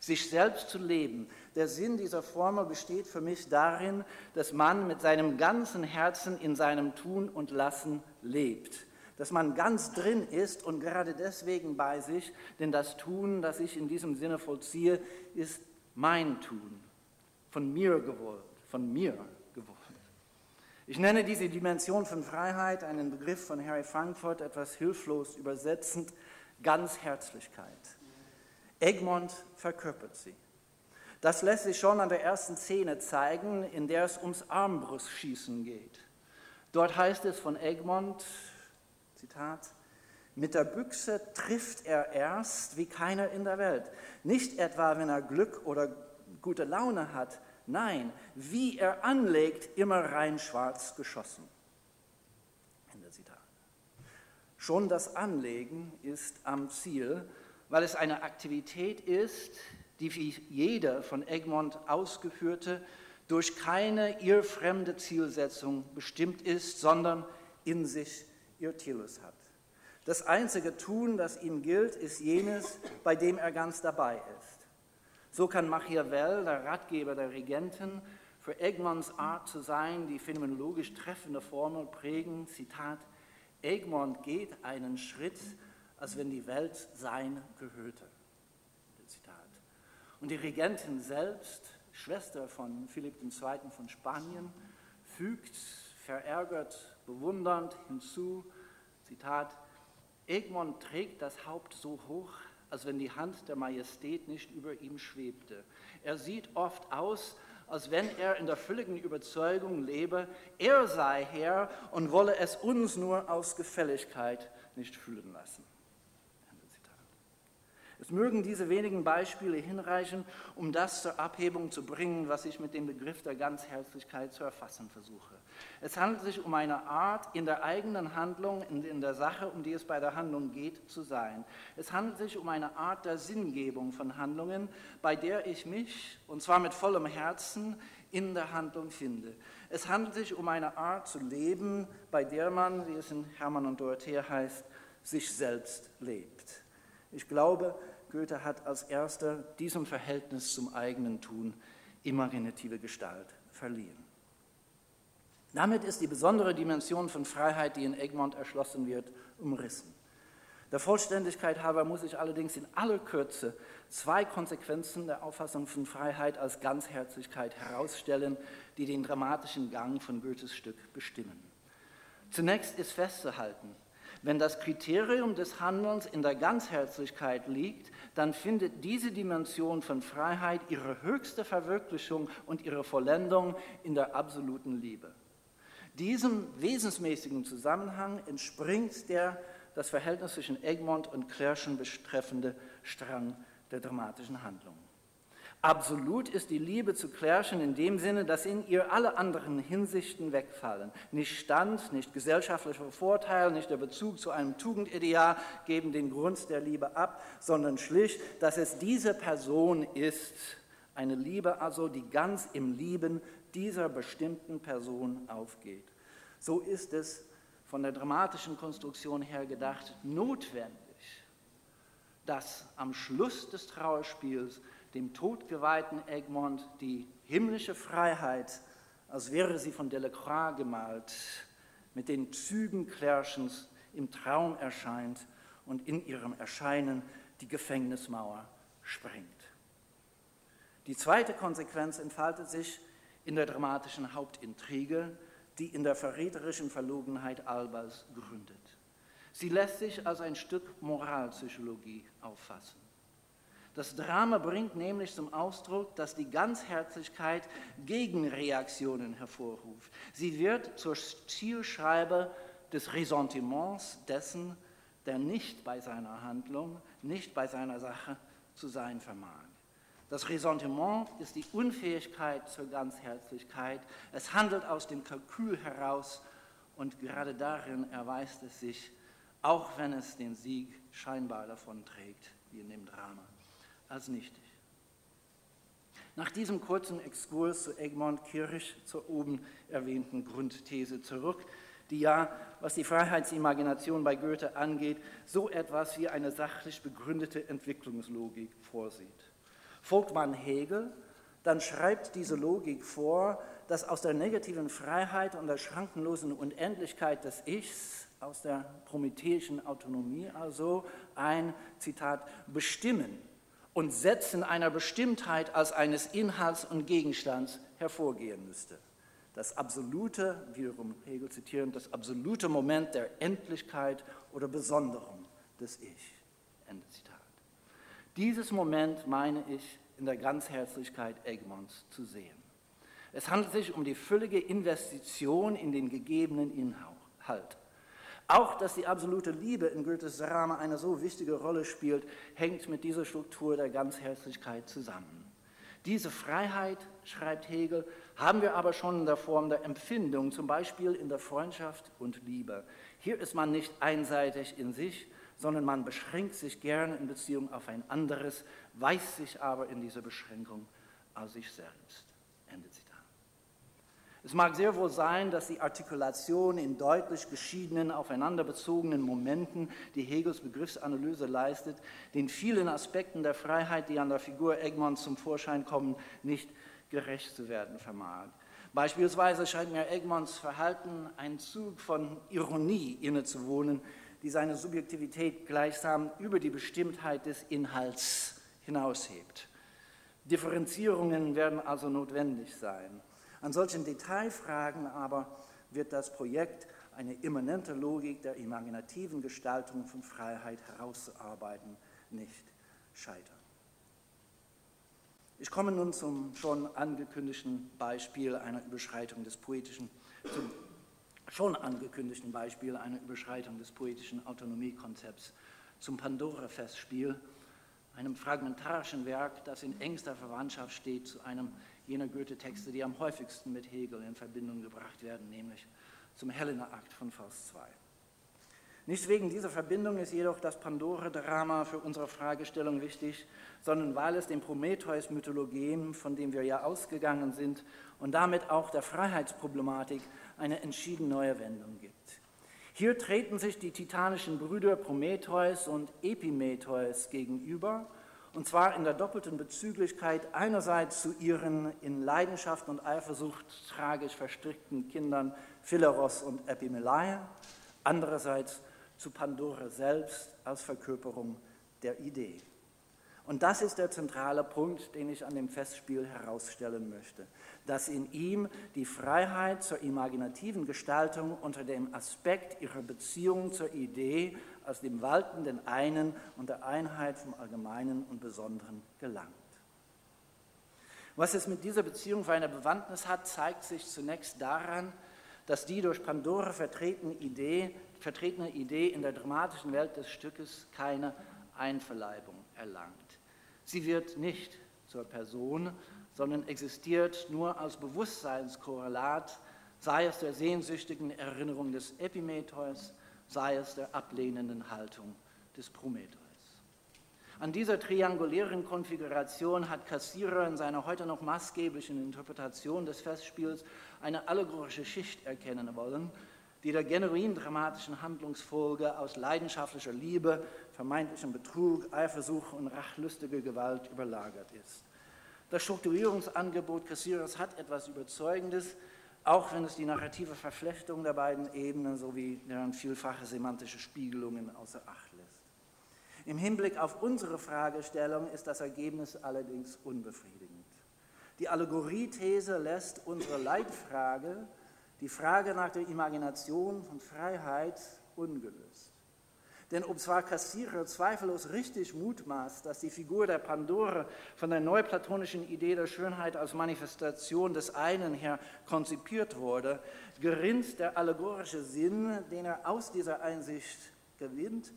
Sich selbst zu leben, der Sinn dieser Formel besteht für mich darin, dass man mit seinem ganzen Herzen in seinem Tun und Lassen lebt. Dass man ganz drin ist und gerade deswegen bei sich, denn das Tun, das ich in diesem Sinne vollziehe, ist mein Tun, von mir gewollt, von mir ich nenne diese Dimension von Freiheit, einen Begriff von Harry Frankfurt, etwas hilflos übersetzend, Ganzherzlichkeit. Egmont verkörpert sie. Das lässt sich schon an der ersten Szene zeigen, in der es ums Armbrustschießen geht. Dort heißt es von Egmont, Zitat, mit der Büchse trifft er erst wie keiner in der Welt. Nicht etwa, wenn er Glück oder gute Laune hat, Nein, wie er anlegt, immer rein schwarz geschossen. Ende Zitat. Schon das Anlegen ist am Ziel, weil es eine Aktivität ist, die wie jeder von Egmont ausgeführte durch keine ihr fremde Zielsetzung bestimmt ist, sondern in sich ihr Tillus hat. Das einzige Tun, das ihm gilt, ist jenes, bei dem er ganz dabei ist. So kann Machiavel, der Ratgeber der Regenten, für Egmonts Art zu sein, die phänomenologisch treffende Formel prägen, Zitat, Egmont geht einen Schritt, als wenn die Welt sein gehörte. Zitat. Und die Regentin selbst, Schwester von Philipp II. von Spanien, fügt verärgert, bewundernd hinzu, Zitat, Egmont trägt das Haupt so hoch, als wenn die Hand der Majestät nicht über ihm schwebte. Er sieht oft aus, als wenn er in der völligen Überzeugung lebe, er sei Herr und wolle es uns nur aus Gefälligkeit nicht fühlen lassen. Es mögen diese wenigen Beispiele hinreichen, um das zur Abhebung zu bringen, was ich mit dem Begriff der Ganzherzlichkeit zu erfassen versuche. Es handelt sich um eine Art, in der eigenen Handlung, in der Sache, um die es bei der Handlung geht, zu sein. Es handelt sich um eine Art der Sinngebung von Handlungen, bei der ich mich, und zwar mit vollem Herzen, in der Handlung finde. Es handelt sich um eine Art zu leben, bei der man, wie es in Hermann und Dorothea heißt, sich selbst lebt. Ich glaube, Goethe hat als erster diesem Verhältnis zum eigenen Tun imaginative Gestalt verliehen. Damit ist die besondere Dimension von Freiheit, die in Egmont erschlossen wird, umrissen. Der Vollständigkeit halber muss ich allerdings in aller Kürze zwei Konsequenzen der Auffassung von Freiheit als Ganzherzigkeit herausstellen, die den dramatischen Gang von Goethes Stück bestimmen. Zunächst ist festzuhalten, Wenn das Kriterium des Handelns in der Ganzherzlichkeit liegt, dann findet diese Dimension von Freiheit ihre höchste Verwirklichung und ihre Vollendung in der absoluten Liebe. Diesem wesensmäßigen Zusammenhang entspringt der das Verhältnis zwischen Egmont und Klärschen betreffende Strang der dramatischen Handlung. Absolut ist die Liebe zu Klärchen in dem Sinne, dass in ihr alle anderen Hinsichten wegfallen. Nicht Stand, nicht gesellschaftlicher Vorteil, nicht der Bezug zu einem Tugendideal geben den Grund der Liebe ab, sondern schlicht, dass es diese Person ist, eine Liebe also, die ganz im Lieben dieser bestimmten Person aufgeht. So ist es von der dramatischen Konstruktion her gedacht notwendig, dass am Schluss des Trauerspiels dem todgeweihten Egmont die himmlische Freiheit, als wäre sie von Delacroix gemalt, mit den Zügen Klärschens im Traum erscheint und in ihrem Erscheinen die Gefängnismauer springt. Die zweite Konsequenz entfaltet sich in der dramatischen Hauptintrige, die in der verräterischen Verlogenheit Albers gründet. Sie lässt sich als ein Stück Moralpsychologie auffassen. Das Drama bringt nämlich zum Ausdruck, dass die Ganzherzigkeit Gegenreaktionen hervorruft. Sie wird zur Zielschreiber des Ressentiments dessen, der nicht bei seiner Handlung, nicht bei seiner Sache zu sein vermag. Das Ressentiment ist die Unfähigkeit zur Ganzherzigkeit. Es handelt aus dem Kalkül heraus und gerade darin erweist es sich, auch wenn es den Sieg scheinbar davon trägt, wie in dem Drama, als nichtig. Nach diesem kurzen Exkurs zu Egmont Kirch zur oben erwähnten Grundthese zurück, die ja, was die Freiheitsimagination bei Goethe angeht, so etwas wie eine sachlich begründete Entwicklungslogik vorsieht. Folgt man Hegel, dann schreibt diese Logik vor, dass aus der negativen Freiheit und der schrankenlosen Unendlichkeit des Ichs, aus der prometheischen Autonomie also, ein, Zitat, Bestimmen und Setzen einer Bestimmtheit als eines Inhalts und Gegenstands hervorgehen müsste. Das absolute, wiederum Hegel zitieren, das absolute Moment der Endlichkeit oder Besonderung des Ich. Ende Zitat. Dieses Moment meine ich in der Ganzherzlichkeit Egmonts zu sehen. Es handelt sich um die völlige Investition in den gegebenen Inhalt. Auch, dass die absolute Liebe in Goethes Drama eine so wichtige Rolle spielt, hängt mit dieser Struktur der Ganzherzlichkeit zusammen. Diese Freiheit, schreibt Hegel, haben wir aber schon in der Form der Empfindung, zum Beispiel in der Freundschaft und Liebe. Hier ist man nicht einseitig in sich, sondern man beschränkt sich gerne in Beziehung auf ein anderes, weiß sich aber in dieser Beschränkung aus sich selbst. Es mag sehr wohl sein, dass die Artikulation in deutlich geschiedenen, aufeinanderbezogenen Momenten, die Hegels Begriffsanalyse leistet, den vielen Aspekten der Freiheit, die an der Figur Egmont zum Vorschein kommen, nicht gerecht zu werden vermag. Beispielsweise scheint mir Egmonts Verhalten einen Zug von Ironie innezuwohnen, die seine Subjektivität gleichsam über die Bestimmtheit des Inhalts hinaushebt. Differenzierungen werden also notwendig sein. An solchen Detailfragen aber wird das Projekt eine immanente Logik der imaginativen Gestaltung von Freiheit herauszuarbeiten nicht scheitern. Ich komme nun zum schon angekündigten Beispiel einer Überschreitung des poetischen, zum schon angekündigten Beispiel einer Überschreitung des poetischen Autonomiekonzepts zum Pandora-Festspiel, einem fragmentarischen Werk, das in engster Verwandtschaft steht zu einem jener Goethe-Texte, die am häufigsten mit Hegel in Verbindung gebracht werden, nämlich zum Helena-Akt von Faust II. Nicht wegen dieser Verbindung ist jedoch das Pandora-Drama für unsere Fragestellung wichtig, sondern weil es dem Prometheus-Mythologem, von dem wir ja ausgegangen sind, und damit auch der Freiheitsproblematik eine entschieden neue Wendung gibt. Hier treten sich die titanischen Brüder Prometheus und Epimetheus gegenüber, und zwar in der doppelten Bezüglichkeit einerseits zu ihren in Leidenschaft und Eifersucht tragisch verstrickten Kindern Phileros und Epimeleia, andererseits zu Pandora selbst als Verkörperung der Idee. Und das ist der zentrale Punkt, den ich an dem Festspiel herausstellen möchte, dass in ihm die Freiheit zur imaginativen Gestaltung unter dem Aspekt ihrer Beziehung zur Idee aus dem waltenden einen und der Einheit vom Allgemeinen und Besonderen gelangt. Was es mit dieser Beziehung für eine Bewandtnis hat, zeigt sich zunächst daran, dass die durch Pandora vertretene Idee, vertretene Idee in der dramatischen Welt des Stückes keine Einverleibung erlangt. Sie wird nicht zur Person, sondern existiert nur als Bewusstseinskorrelat, sei es der sehnsüchtigen Erinnerung des Epimetheus, sei es der ablehnenden Haltung des Prometheus. An dieser triangulären Konfiguration hat Cassira in seiner heute noch maßgeblichen Interpretation des Festspiels eine allegorische Schicht erkennen wollen, die der genuin dramatischen Handlungsfolge aus leidenschaftlicher Liebe, vermeintlichem Betrug, Eifersucht und rachlustiger Gewalt überlagert ist. Das Strukturierungsangebot Cassiras hat etwas Überzeugendes, auch wenn es die narrative Verflechtung der beiden Ebenen sowie deren vielfache semantische Spiegelungen außer Acht lässt. Im Hinblick auf unsere Fragestellung ist das Ergebnis allerdings unbefriedigend. Die Allegoriethese lässt unsere Leitfrage die Frage nach der Imagination von Freiheit ungelöst. Denn ob zwar Cassira zweifellos richtig mutmaßt, dass die Figur der Pandora von der neuplatonischen Idee der Schönheit als Manifestation des einen her konzipiert wurde, gerinnt der allegorische Sinn, den er aus dieser Einsicht gewinnt,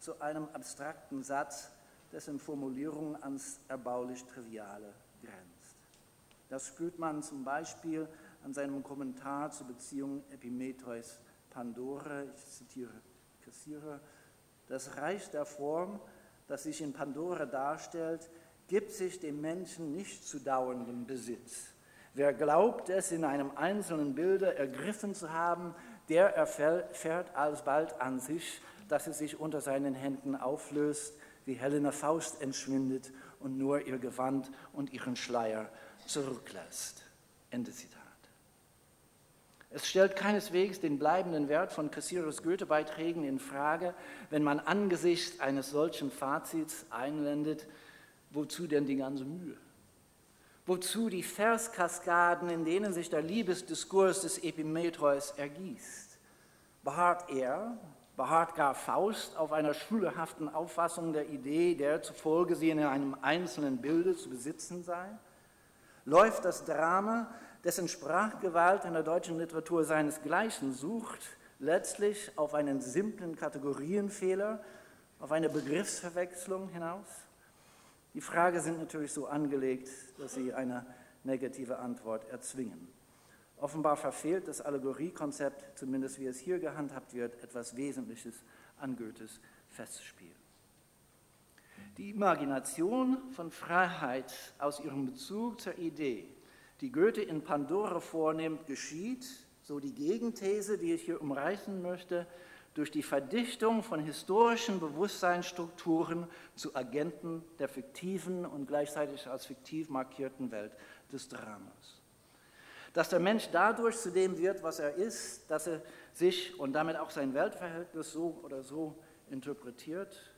zu einem abstrakten Satz, dessen Formulierung ans erbaulich Triviale grenzt. Das spürt man zum Beispiel an seinem Kommentar zur Beziehung Epimetheus Pandora, ich zitiere Cassira, das Reich der Form, das sich in Pandora darstellt, gibt sich dem Menschen nicht zu dauerndem Besitz. Wer glaubt, es in einem einzelnen Bilde ergriffen zu haben, der erfährt alsbald an sich, dass es sich unter seinen Händen auflöst, wie Helena Faust entschwindet und nur ihr Gewand und ihren Schleier zurücklässt. Ende Zitat. Es stellt keineswegs den bleibenden Wert von Cassiros Goethe-Beiträgen in Frage, wenn man angesichts eines solchen Fazits einlendet, wozu denn die ganze Mühe? Wozu die Verskaskaden, in denen sich der Liebesdiskurs des Epimetheus ergießt? Beharrt er, beharrt gar Faust auf einer schülerhaften Auffassung der Idee, der zufolge sie in einem einzelnen Bilde zu besitzen sei? Läuft das Drama dessen Sprachgewalt in der deutschen Literatur seinesgleichen sucht, letztlich auf einen simplen Kategorienfehler, auf eine Begriffsverwechslung hinaus? Die Fragen sind natürlich so angelegt, dass sie eine negative Antwort erzwingen. Offenbar verfehlt das Allegoriekonzept, zumindest wie es hier gehandhabt wird, etwas Wesentliches an Goethes Festspiel. Die Imagination von Freiheit aus ihrem Bezug zur Idee die Goethe in Pandora vornimmt, geschieht, so die Gegenthese, die ich hier umreißen möchte, durch die Verdichtung von historischen Bewusstseinsstrukturen zu Agenten der fiktiven und gleichzeitig als fiktiv markierten Welt des Dramas. Dass der Mensch dadurch zu dem wird, was er ist, dass er sich und damit auch sein Weltverhältnis so oder so interpretiert,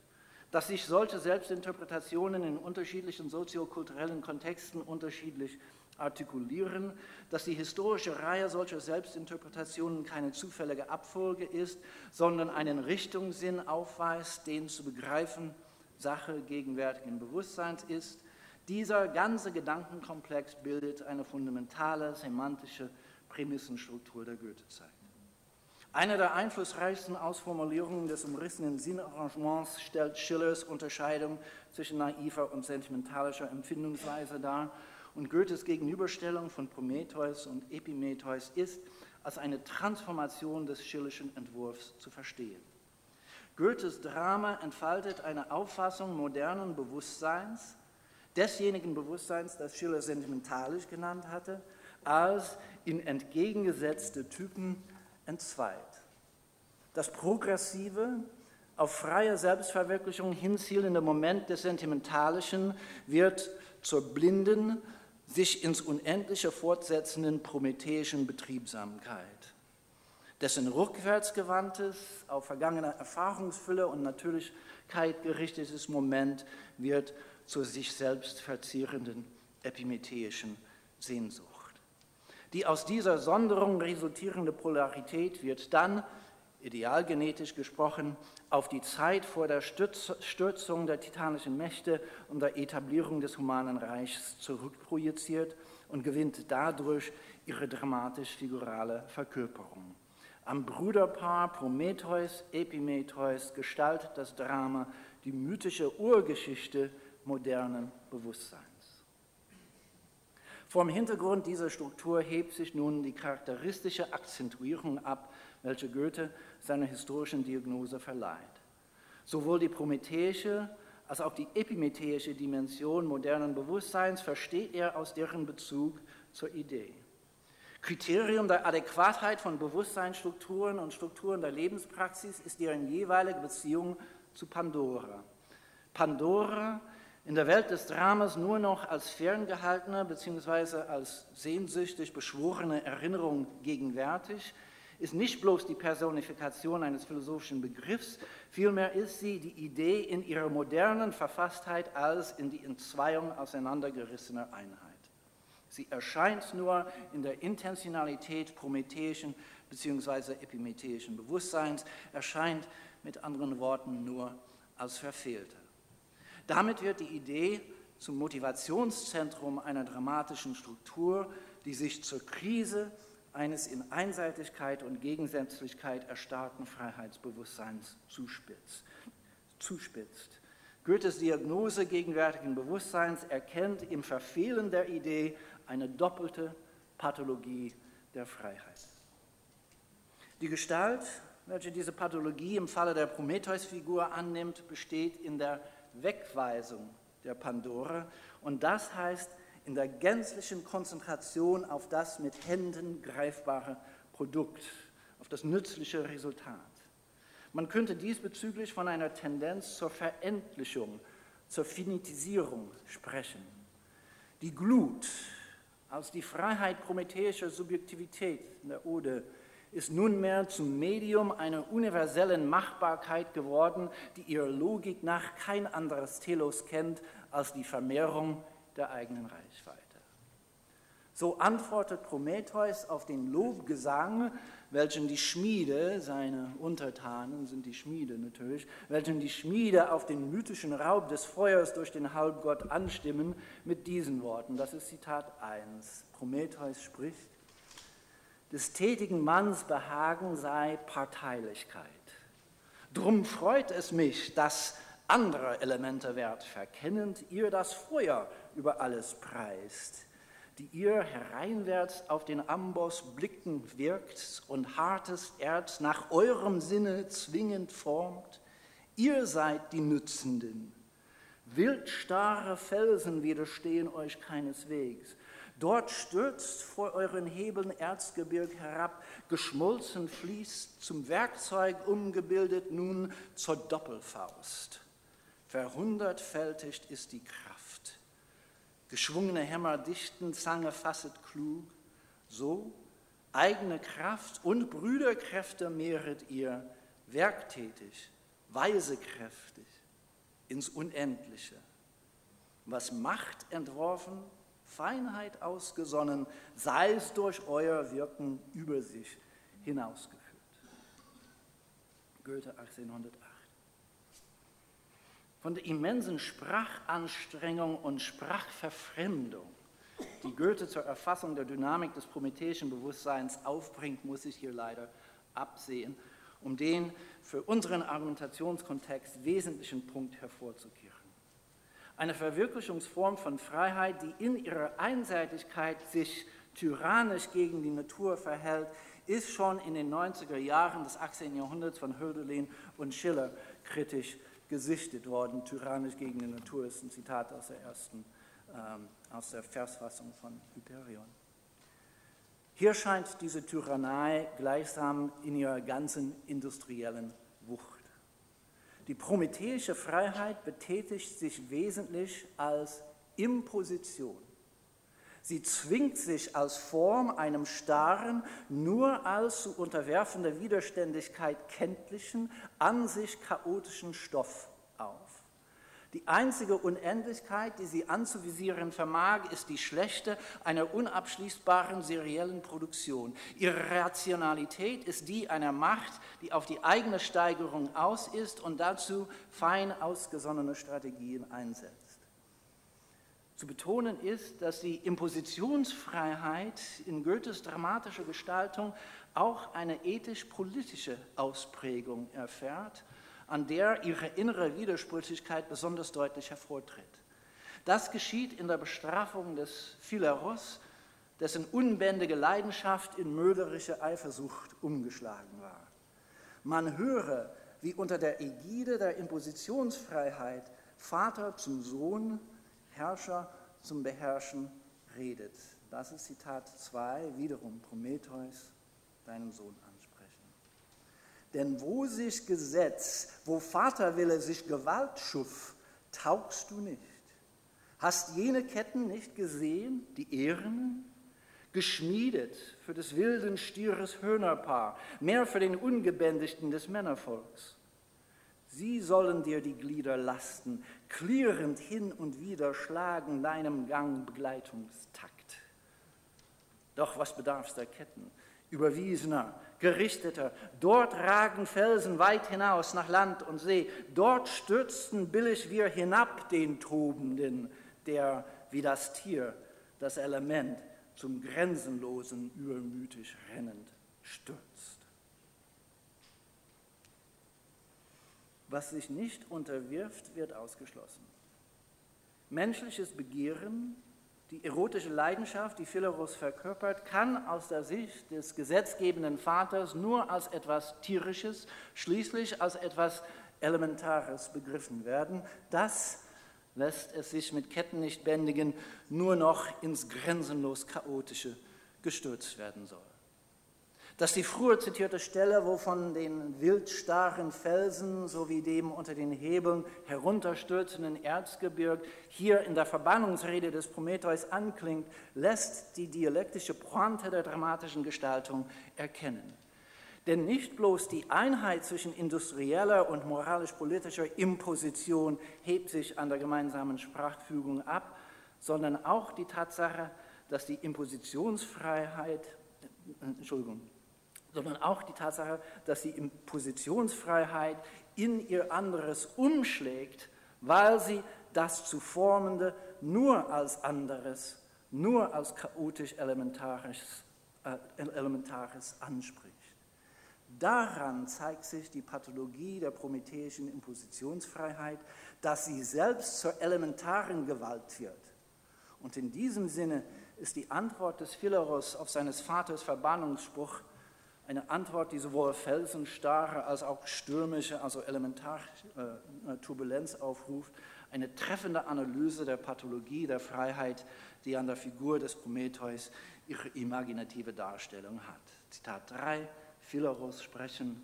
dass sich solche Selbstinterpretationen in unterschiedlichen soziokulturellen Kontexten unterschiedlich artikulieren, dass die historische Reihe solcher Selbstinterpretationen keine zufällige Abfolge ist, sondern einen Richtungssinn aufweist, den zu begreifen Sache gegenwärtigen Bewusstseins ist. Dieser ganze Gedankenkomplex bildet eine fundamentale semantische Prämissenstruktur der Goethezeit. Eine der einflussreichsten Ausformulierungen des umrissenen Sinnarrangements stellt Schillers Unterscheidung zwischen naiver und sentimentalischer Empfindungsweise dar und Goethes Gegenüberstellung von Prometheus und Epimetheus ist als eine Transformation des Schillerschen Entwurfs zu verstehen. Goethes Drama entfaltet eine Auffassung modernen Bewusstseins, desjenigen Bewusstseins, das Schiller sentimentalisch genannt hatte, als in entgegengesetzte Typen entzweit. Das progressive, auf freie Selbstverwirklichung hinzielende Moment des Sentimentalischen wird zur blinden, sich ins Unendliche fortsetzenden prometheischen Betriebsamkeit. Dessen rückwärtsgewandtes, auf vergangene Erfahrungsfülle und Natürlichkeit gerichtetes Moment wird zur sich selbst verzierenden epimetheischen Sehnsucht. Die aus dieser Sonderung resultierende Polarität wird dann, idealgenetisch gesprochen, auf die Zeit vor der Stürzung der titanischen Mächte und der Etablierung des humanen Reichs zurückprojiziert und gewinnt dadurch ihre dramatisch-figurale Verkörperung. Am Bruderpaar Prometheus, Epimetheus gestaltet das Drama die mythische Urgeschichte modernen Bewusstseins. Vom Hintergrund dieser Struktur hebt sich nun die charakteristische Akzentuierung ab, welche Goethe seiner historischen Diagnose verleiht. Sowohl die prometheische als auch die epimetheische Dimension modernen Bewusstseins versteht er aus deren Bezug zur Idee. Kriterium der Adäquatheit von Bewusstseinsstrukturen und Strukturen der Lebenspraxis ist deren jeweilige Beziehung zu Pandora. Pandora in der Welt des Dramas nur noch als ferngehaltene bzw. als sehnsüchtig beschworene Erinnerung gegenwärtig, ist nicht bloß die Personifikation eines philosophischen Begriffs, vielmehr ist sie die Idee in ihrer modernen Verfasstheit als in die Entzweiung auseinandergerissener Einheit. Sie erscheint nur in der Intentionalität prometheischen bzw. epimetheischen Bewusstseins, erscheint mit anderen Worten nur als verfehlte. Damit wird die Idee zum Motivationszentrum einer dramatischen Struktur, die sich zur Krise eines in Einseitigkeit und Gegensätzlichkeit erstarrten Freiheitsbewusstseins zuspitzt. zuspitzt. Goethes Diagnose gegenwärtigen Bewusstseins erkennt im Verfehlen der Idee eine doppelte Pathologie der Freiheit. Die Gestalt, welche diese Pathologie im Falle der Prometheus-Figur annimmt, besteht in der Wegweisung der Pandora und das heißt in der gänzlichen Konzentration auf das mit Händen greifbare Produkt, auf das nützliche Resultat. Man könnte diesbezüglich von einer Tendenz zur Verendlichung, zur Finitisierung sprechen. Die Glut als die Freiheit prometheischer Subjektivität in der Ode ist nunmehr zum Medium einer universellen Machbarkeit geworden, die ihrer Logik nach kein anderes Telos kennt als die Vermehrung der eigenen Reichweite. So antwortet Prometheus auf den Lobgesang, welchen die Schmiede, seine Untertanen sind die Schmiede natürlich, welchen die Schmiede auf den mythischen Raub des Feuers durch den Halbgott anstimmen, mit diesen Worten. Das ist Zitat 1. Prometheus spricht, des tätigen Manns Behagen sei Parteilichkeit. Drum freut es mich, dass andere Elemente Wert verkennend ihr das Feuer über alles preist, die ihr hereinwärts auf den Amboss blicken wirkt und hartes Erz nach eurem Sinne zwingend formt. Ihr seid die Nützenden. Wildstarre Felsen widerstehen euch keineswegs. Dort stürzt vor euren Hebeln Erzgebirg herab, geschmolzen fließt, zum Werkzeug umgebildet nun zur Doppelfaust. Verhundertfältigt ist die Kraft. Geschwungene Hämmer dichten, Zange fasset klug. So eigene Kraft und Brüderkräfte mehret ihr, werktätig, weisekräftig, ins Unendliche. Was Macht entworfen, Feinheit ausgesonnen, sei es durch euer Wirken über sich hinausgeführt. Goethe 1808. Von der immensen Sprachanstrengung und Sprachverfremdung, die Goethe zur Erfassung der Dynamik des prometheischen Bewusstseins aufbringt, muss ich hier leider absehen, um den für unseren Argumentationskontext wesentlichen Punkt hervorzukehren eine Verwirklichungsform von Freiheit, die in ihrer Einseitigkeit sich tyrannisch gegen die Natur verhält, ist schon in den 90er Jahren des 18. Jahrhunderts von Hölderlin und Schiller kritisch gesichtet worden. Tyrannisch gegen die Natur ist ein Zitat aus der ersten, ähm, aus der Versfassung von Hyperion. Hier scheint diese Tyrannei gleichsam in ihrer ganzen industriellen Wucht. Die prometheische Freiheit betätigt sich wesentlich als Imposition. Sie zwingt sich als Form einem starren, nur als zu unterwerfender Widerständigkeit kenntlichen, an sich chaotischen Stoff auf. Die einzige Unendlichkeit, die sie anzuvisieren vermag, ist die schlechte einer unabschließbaren seriellen Produktion. Ihre Rationalität ist die einer Macht, die auf die eigene Steigerung aus ist und dazu fein ausgesonnene Strategien einsetzt. Zu betonen ist, dass die Impositionsfreiheit in Goethes dramatischer Gestaltung auch eine ethisch-politische Ausprägung erfährt an der ihre innere Widersprüchlichkeit besonders deutlich hervortritt. Das geschieht in der Bestrafung des Phileros, dessen unbändige Leidenschaft in mörderische Eifersucht umgeschlagen war. Man höre, wie unter der Ägide der Impositionsfreiheit Vater zum Sohn, Herrscher zum Beherrschen redet. Das ist Zitat 2, wiederum Prometheus, deinem Sohn an. Denn wo sich Gesetz, wo Vaterwille sich Gewalt schuf, taugst du nicht. Hast jene Ketten nicht gesehen, die Ehrenen? Geschmiedet für des wilden Stieres Hörnerpaar, mehr für den Ungebändigten des Männervolks. Sie sollen dir die Glieder lasten, klirrend hin und wieder schlagen deinem Gang Begleitungstakt. Doch was bedarf's der Ketten? Überwiesener, gerichteter. Dort ragen Felsen weit hinaus nach Land und See. Dort stürzten billig wir hinab den Tobenden, der wie das Tier, das Element zum Grenzenlosen übermütig rennend stürzt. Was sich nicht unterwirft, wird ausgeschlossen. Menschliches Begehren die erotische Leidenschaft, die Phileros verkörpert, kann aus der Sicht des gesetzgebenden Vaters nur als etwas Tierisches, schließlich als etwas Elementares begriffen werden. Das lässt es sich mit Ketten nicht bändigen, nur noch ins grenzenlos Chaotische gestürzt werden soll dass die früher zitierte Stelle, wo von den wildstarren Felsen sowie dem unter den Hebeln herunterstürzenden Erzgebirg hier in der Verbannungsrede des Prometheus anklingt, lässt die dialektische Pointe der dramatischen Gestaltung erkennen. Denn nicht bloß die Einheit zwischen industrieller und moralisch-politischer Imposition hebt sich an der gemeinsamen Sprachfügung ab, sondern auch die Tatsache, dass die Impositionsfreiheit, Entschuldigung, sondern auch die Tatsache, dass die Impositionsfreiheit in ihr anderes umschlägt, weil sie das zu Formende nur als anderes, nur als chaotisch Elementares, äh, Elementares anspricht. Daran zeigt sich die Pathologie der prometheischen Impositionsfreiheit, dass sie selbst zur elementaren Gewalt wird. Und in diesem Sinne ist die Antwort des Phileros auf seines Vaters Verbannungsspruch eine Antwort, die sowohl felsenstarre als auch stürmische, also elementare äh, Turbulenz aufruft, eine treffende Analyse der Pathologie der Freiheit, die an der Figur des Prometheus ihre imaginative Darstellung hat. Zitat 3, Phileros sprechen,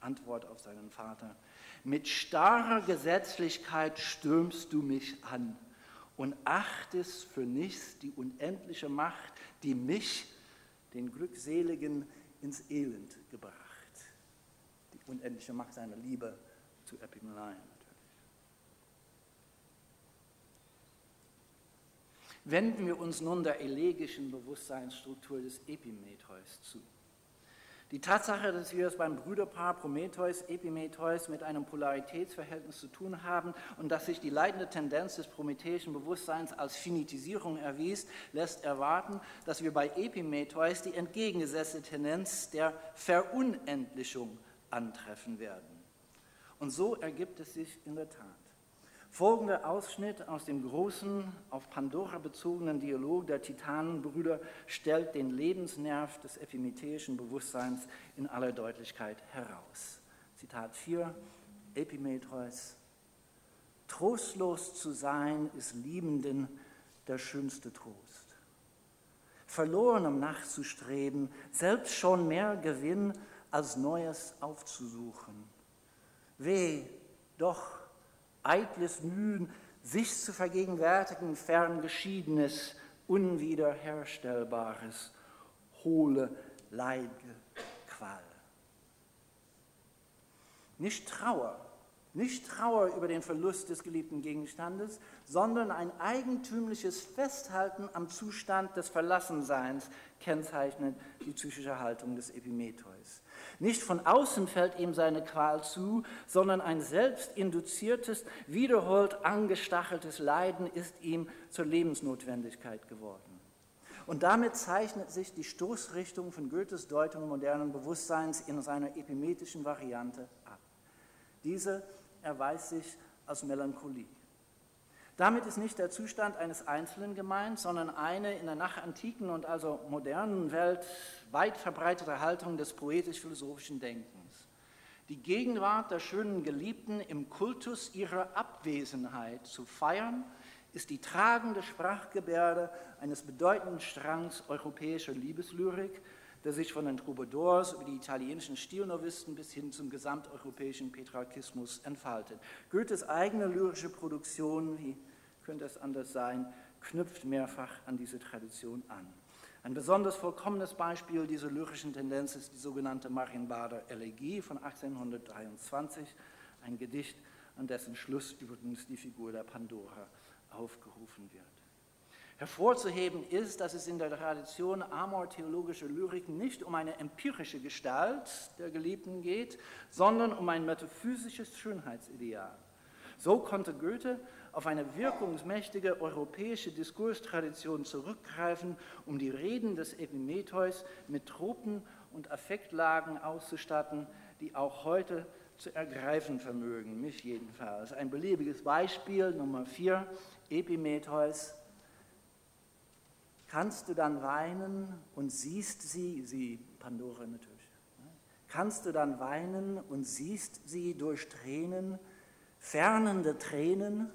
Antwort auf seinen Vater. Mit starrer Gesetzlichkeit stürmst du mich an und achtest für nichts die unendliche Macht, die mich, den Glückseligen, ins Elend gebracht. Die unendliche Macht seiner Liebe zu Epimeleien natürlich. Wenden wir uns nun der elegischen Bewusstseinsstruktur des Epimetheus zu. Die Tatsache, dass wir es beim Brüderpaar Prometheus, Epimetheus mit einem Polaritätsverhältnis zu tun haben und dass sich die leitende Tendenz des prometheischen Bewusstseins als Finitisierung erwies, lässt erwarten, dass wir bei Epimetheus die entgegengesetzte Tendenz der Verunendlichung antreffen werden. Und so ergibt es sich in der Tat. Folgender Ausschnitt aus dem großen, auf Pandora bezogenen Dialog der Titanenbrüder stellt den Lebensnerv des epimetheischen Bewusstseins in aller Deutlichkeit heraus. Zitat 4, Epimetheus. Trostlos zu sein ist Liebenden der schönste Trost. Verlorenem nachzustreben, selbst schon mehr Gewinn als Neues aufzusuchen. Weh, doch eitles Mühen, sich zu vergegenwärtigen, ferngeschiedenes, unwiederherstellbares, hohle, leidge Qual. Nicht Trauer, Nicht Trauer über den Verlust des geliebten Gegenstandes, sondern ein eigentümliches Festhalten am Zustand des Verlassenseins kennzeichnet die psychische Haltung des Epimetheus. Nicht von außen fällt ihm seine Qual zu, sondern ein selbst induziertes, wiederholt angestacheltes Leiden ist ihm zur Lebensnotwendigkeit geworden. Und damit zeichnet sich die Stoßrichtung von Goethes Deutung modernen Bewusstseins in seiner epimetischen Variante ab. Diese erweist sich als Melancholie. Damit ist nicht der Zustand eines Einzelnen gemeint, sondern eine in der nachantiken und also modernen Welt weit verbreitete Haltung des poetisch-philosophischen Denkens. Die Gegenwart der schönen Geliebten im Kultus ihrer Abwesenheit zu feiern, ist die tragende Sprachgebärde eines bedeutenden Strangs europäischer Liebeslyrik, der sich von den Troubadours über die italienischen Stilnovisten bis hin zum gesamteuropäischen Petrarchismus entfaltet. Goethes eigene lyrische Produktion, wie könnte es anders sein, knüpft mehrfach an diese Tradition an. Ein besonders vollkommenes Beispiel dieser lyrischen Tendenz ist die sogenannte Marienbader Elegie von 1823, ein Gedicht, an dessen Schluss übrigens die Figur der Pandora aufgerufen wird. Hervorzuheben ist, dass es in der Tradition amor-theologischer Lyrik nicht um eine empirische Gestalt der Geliebten geht, sondern um ein metaphysisches Schönheitsideal. So konnte Goethe auf eine wirkungsmächtige europäische Diskurstradition zurückgreifen, um die Reden des Epimetheus mit Tropen und Affektlagen auszustatten, die auch heute zu ergreifen vermögen, mich jedenfalls. Ein beliebiges Beispiel, Nummer 4, Epimetheus, kannst du dann weinen und siehst sie, sie Pandora natürlich, ne? kannst du dann weinen und siehst sie durch Tränen, fernende Tränen,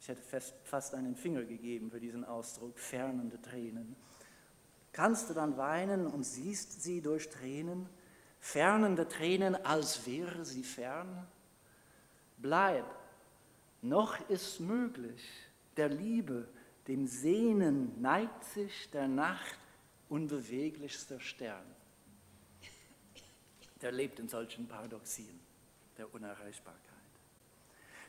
ich hätte fast, einen Finger gegeben für diesen Ausdruck, fernende Tränen, kannst du dann weinen und siehst sie durch Tränen, fernende Tränen, als wäre sie fern? Bleib, noch ist möglich, der Liebe, dem Sehnen neigt sich der Nacht unbeweglichster Stern. Der lebt in solchen Paradoxien der Unerreichbarkeit.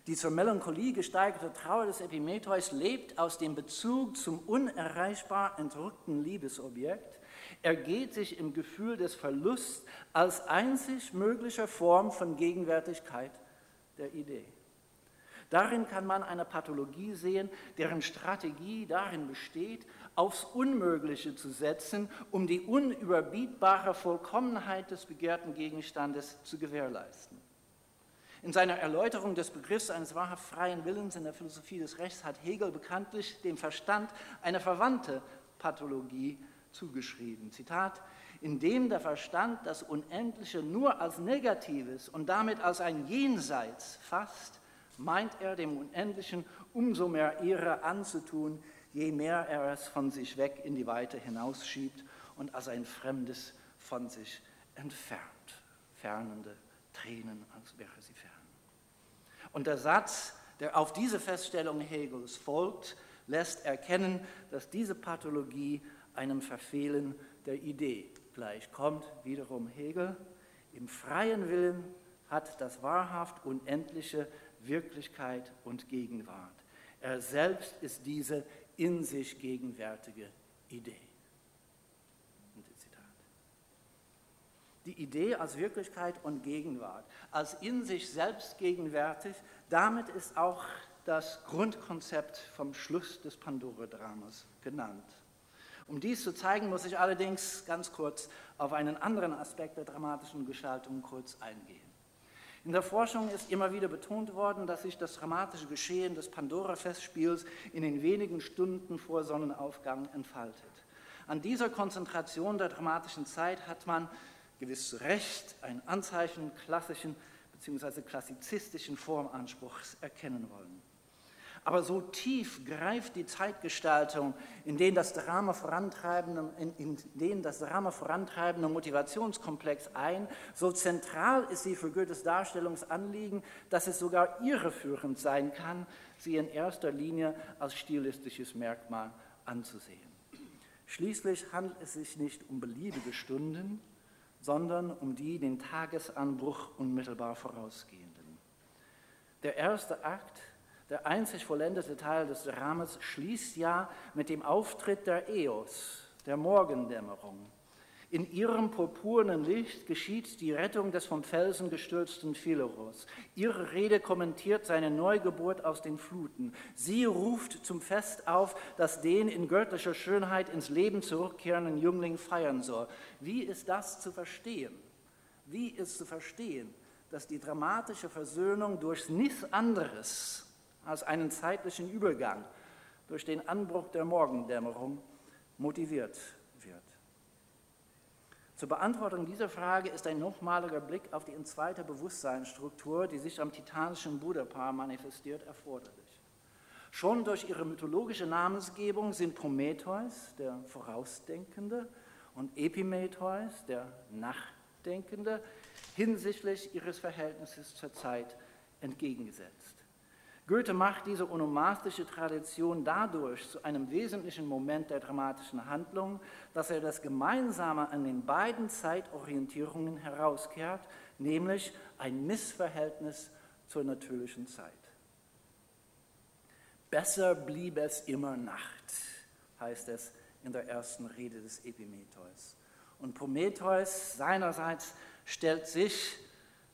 Die zur Melancholie gesteigerte Trauer des Epimetheus lebt aus dem Bezug zum unerreichbar entrückten Liebesobjekt, ergeht sich im Gefühl des Verlusts als einzig möglicher Form von Gegenwärtigkeit der Idee. Darin kann man eine Pathologie sehen, deren Strategie darin besteht, aufs Unmögliche zu setzen, um die unüberbietbare Vollkommenheit des begehrten Gegenstandes zu gewährleisten. In seiner Erläuterung des Begriffs eines wahrhaft freien Willens in der Philosophie des Rechts hat Hegel bekanntlich dem Verstand eine verwandte Pathologie zugeschrieben. Zitat, indem der Verstand das Unendliche nur als Negatives und damit als ein Jenseits fasst, meint er dem Unendlichen umso mehr Ehre anzutun, je mehr er es von sich weg in die Weite hinausschiebt und als ein Fremdes von sich entfernt. Fernende Tränen, als wäre sie fern. Und der Satz, der auf diese Feststellung Hegels folgt, lässt erkennen, dass diese Pathologie einem Verfehlen der Idee gleichkommt. Wiederum Hegel, im freien Willen hat das wahrhaft Unendliche Wirklichkeit und Gegenwart. Er selbst ist diese in sich gegenwärtige Idee. Die Idee als Wirklichkeit und Gegenwart, als in sich selbst gegenwärtig, damit ist auch das Grundkonzept vom Schluss des Pandora-Dramas genannt. Um dies zu zeigen, muss ich allerdings ganz kurz auf einen anderen Aspekt der dramatischen Gestaltung kurz eingehen. In der Forschung ist immer wieder betont worden, dass sich das dramatische Geschehen des Pandora-Festspiels in den wenigen Stunden vor Sonnenaufgang entfaltet. An dieser Konzentration der dramatischen Zeit hat man gewiss zu Recht ein Anzeichen klassischen bzw. klassizistischen Formanspruchs erkennen wollen. Aber so tief greift die Zeitgestaltung, in den das Drama vorantreibende, in, in den das Drama vorantreibende Motivationskomplex ein, so zentral ist sie für Goethes Darstellungsanliegen, dass es sogar irreführend sein kann, sie in erster Linie als stilistisches Merkmal anzusehen. Schließlich handelt es sich nicht um beliebige Stunden, sondern um die den Tagesanbruch unmittelbar vorausgehenden. Der erste Akt, der einzig vollendete Teil des Dramas, schließt ja mit dem Auftritt der Eos, der Morgendämmerung. In ihrem purpurnen Licht geschieht die Rettung des vom Felsen gestürzten Phileros. Ihre Rede kommentiert seine Neugeburt aus den Fluten. Sie ruft zum Fest auf, das den in göttlicher Schönheit ins Leben zurückkehrenden Jüngling feiern soll. Wie ist das zu verstehen? Wie ist zu verstehen, dass die dramatische Versöhnung durch nichts anderes als einen zeitlichen Übergang, durch den Anbruch der Morgendämmerung motiviert zur Beantwortung dieser Frage ist ein nochmaliger Blick auf die in zweiter Bewusstseinsstruktur, die sich am titanischen Buddha-Paar manifestiert, erforderlich. Schon durch ihre mythologische Namensgebung sind Prometheus, der Vorausdenkende, und Epimetheus, der Nachdenkende, hinsichtlich ihres Verhältnisses zur Zeit entgegengesetzt. Goethe macht diese onomastische Tradition dadurch zu einem wesentlichen Moment der dramatischen Handlung, dass er das Gemeinsame an den beiden Zeitorientierungen herauskehrt, nämlich ein Missverhältnis zur natürlichen Zeit. Besser blieb es immer Nacht, heißt es in der ersten Rede des Epimetheus. Und Prometheus seinerseits stellt sich,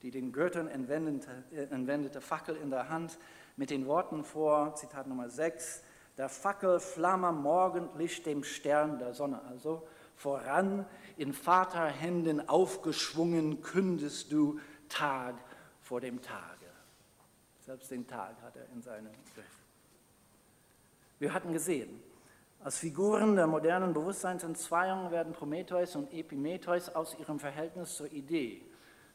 die den Göttern entwendete, äh, entwendete Fackel in der Hand, mit den Worten vor, Zitat Nummer 6, der Fackel flamme morgendlich dem Stern der Sonne, also voran in Vaterhänden aufgeschwungen kündest du Tag vor dem Tage. Selbst den Tag hat er in seinem Griff. Wir hatten gesehen, als Figuren der modernen Bewusstseinsentzweiung werden Prometheus und Epimetheus aus ihrem Verhältnis zur Idee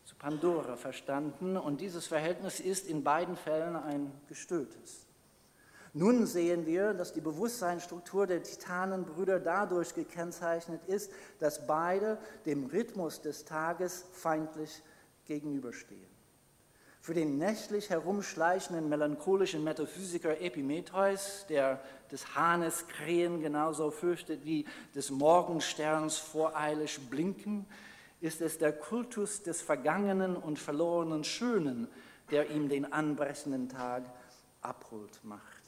zu Pandora verstanden und dieses Verhältnis ist in beiden Fällen ein gestörtes. Nun sehen wir, dass die Bewusstseinsstruktur der Titanenbrüder dadurch gekennzeichnet ist, dass beide dem Rhythmus des Tages feindlich gegenüberstehen. Für den nächtlich herumschleichenden melancholischen Metaphysiker Epimetheus, der des Hahnes Krähen genauso fürchtet wie des Morgensterns voreilig blinken, ist es der Kultus des vergangenen und verlorenen Schönen, der ihm den anbrechenden Tag abholt macht.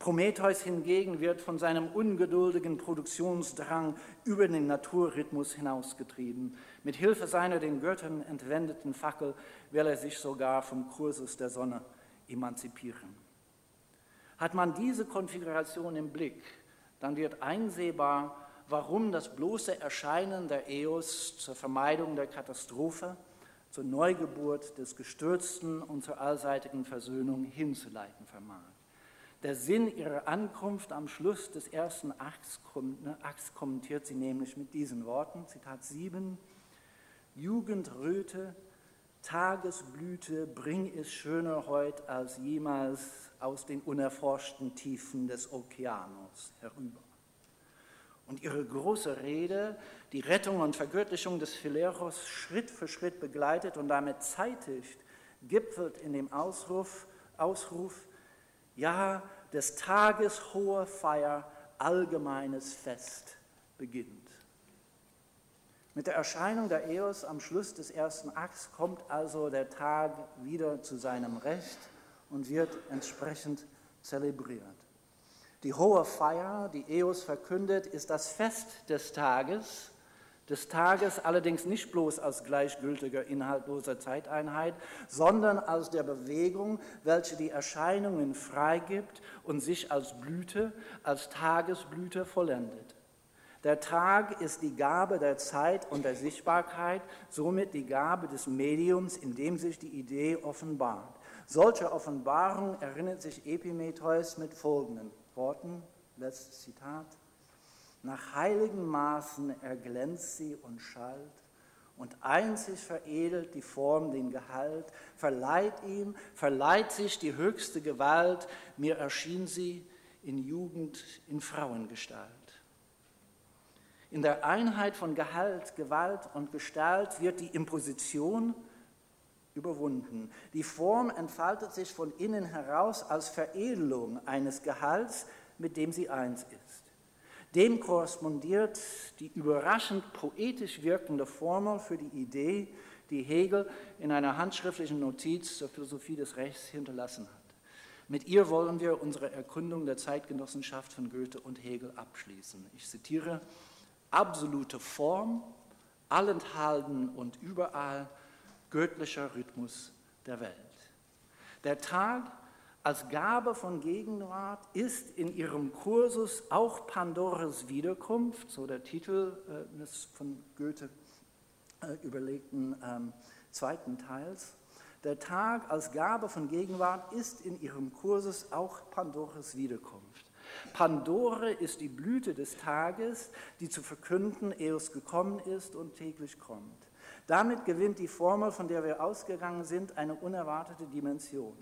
Prometheus hingegen wird von seinem ungeduldigen Produktionsdrang über den Naturrhythmus hinausgetrieben. Mit Hilfe seiner den Göttern entwendeten Fackel will er sich sogar vom Kursus der Sonne emanzipieren. Hat man diese Konfiguration im Blick, dann wird einsehbar, warum das bloße Erscheinen der EOS zur Vermeidung der Katastrophe, zur Neugeburt des Gestürzten und zur allseitigen Versöhnung hinzuleiten vermag. Der Sinn ihrer Ankunft am Schluss des ersten Akts, ne, kommentiert sie nämlich mit diesen Worten, Zitat 7, Jugendröte, Tagesblüte, bring es schöner heut als jemals aus den unerforschten Tiefen des Okeanos herüber. Und ihre große Rede, die Rettung und Vergöttlichung des Phileros Schritt für Schritt begleitet und damit zeitigt, gipfelt in dem Ausruf, Ausruf ja, des Tages hohe Feier, allgemeines Fest beginnt. Mit der Erscheinung der Eos am Schluss des ersten Akts kommt also der Tag wieder zu seinem Recht und wird entsprechend zelebriert. Die hohe Feier, die Eos verkündet, ist das Fest des Tages, des Tages allerdings nicht bloß als gleichgültiger, inhaltloser Zeiteinheit, sondern als der Bewegung, welche die Erscheinungen freigibt und sich als Blüte, als Tagesblüte vollendet. Der Tag ist die Gabe der Zeit und der Sichtbarkeit, somit die Gabe des Mediums, in dem sich die Idee offenbart. Solche Offenbarung erinnert sich Epimetheus mit folgenden Worten, letztes Zitat, nach heiligen Maßen erglänzt sie und schallt, und einzig veredelt die Form den Gehalt, verleiht ihm, verleiht sich die höchste Gewalt, mir erschien sie in Jugend, in Frauengestalt. In der Einheit von Gehalt, Gewalt und Gestalt wird die Imposition überwunden. Die Form entfaltet sich von innen heraus als Veredelung eines Gehalts, mit dem sie eins ist. Dem korrespondiert die überraschend poetisch wirkende Formel für die Idee, die Hegel in einer handschriftlichen Notiz zur Philosophie des Rechts hinterlassen hat. Mit ihr wollen wir unsere Erkundung der Zeitgenossenschaft von Goethe und Hegel abschließen. Ich zitiere, absolute Form, allenthalben und überall, göttlicher Rhythmus der Welt. Der Tag als Gabe von Gegenwart ist in ihrem Kursus auch Pandoras Wiederkunft, so der Titel äh, des von Goethe äh, überlegten ähm, zweiten Teils. Der Tag als Gabe von Gegenwart ist in ihrem Kursus auch Pandoras Wiederkunft. Pandore ist die Blüte des Tages, die zu verkünden, ehe es gekommen ist und täglich kommt. Damit gewinnt die Formel, von der wir ausgegangen sind, eine unerwartete Dimension.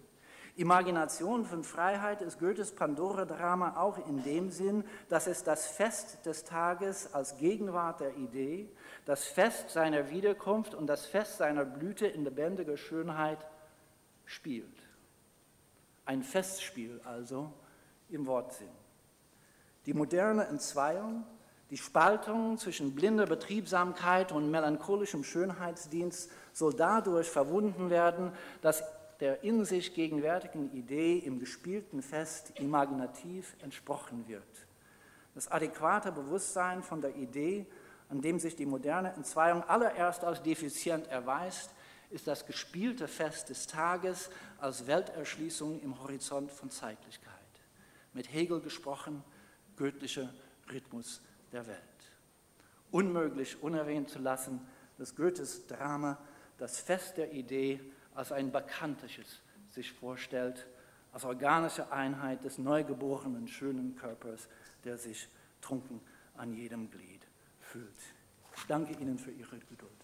Imagination von Freiheit ist Goethes Pandora-Drama auch in dem Sinn, dass es das Fest des Tages als Gegenwart der Idee, das Fest seiner Wiederkunft und das Fest seiner Blüte in lebendiger Schönheit spielt. Ein Festspiel also im Wortsinn. Die moderne Entzweiung, die Spaltung zwischen blinder Betriebsamkeit und melancholischem Schönheitsdienst soll dadurch verwunden werden, dass der in sich gegenwärtigen Idee im gespielten Fest imaginativ entsprochen wird. Das adäquate Bewusstsein von der Idee, an dem sich die moderne Entzweiung allererst als defizient erweist, ist das gespielte Fest des Tages als Welterschließung im Horizont von Zeitlichkeit. Mit Hegel gesprochen, göttlicher Rhythmus der Welt. Unmöglich unerwähnt zu lassen, dass Goethes Drama das Fest der Idee als ein bakantisches sich vorstellt, als organische Einheit des neugeborenen schönen Körpers, der sich trunken an jedem Glied fühlt. Ich danke Ihnen für Ihre Geduld.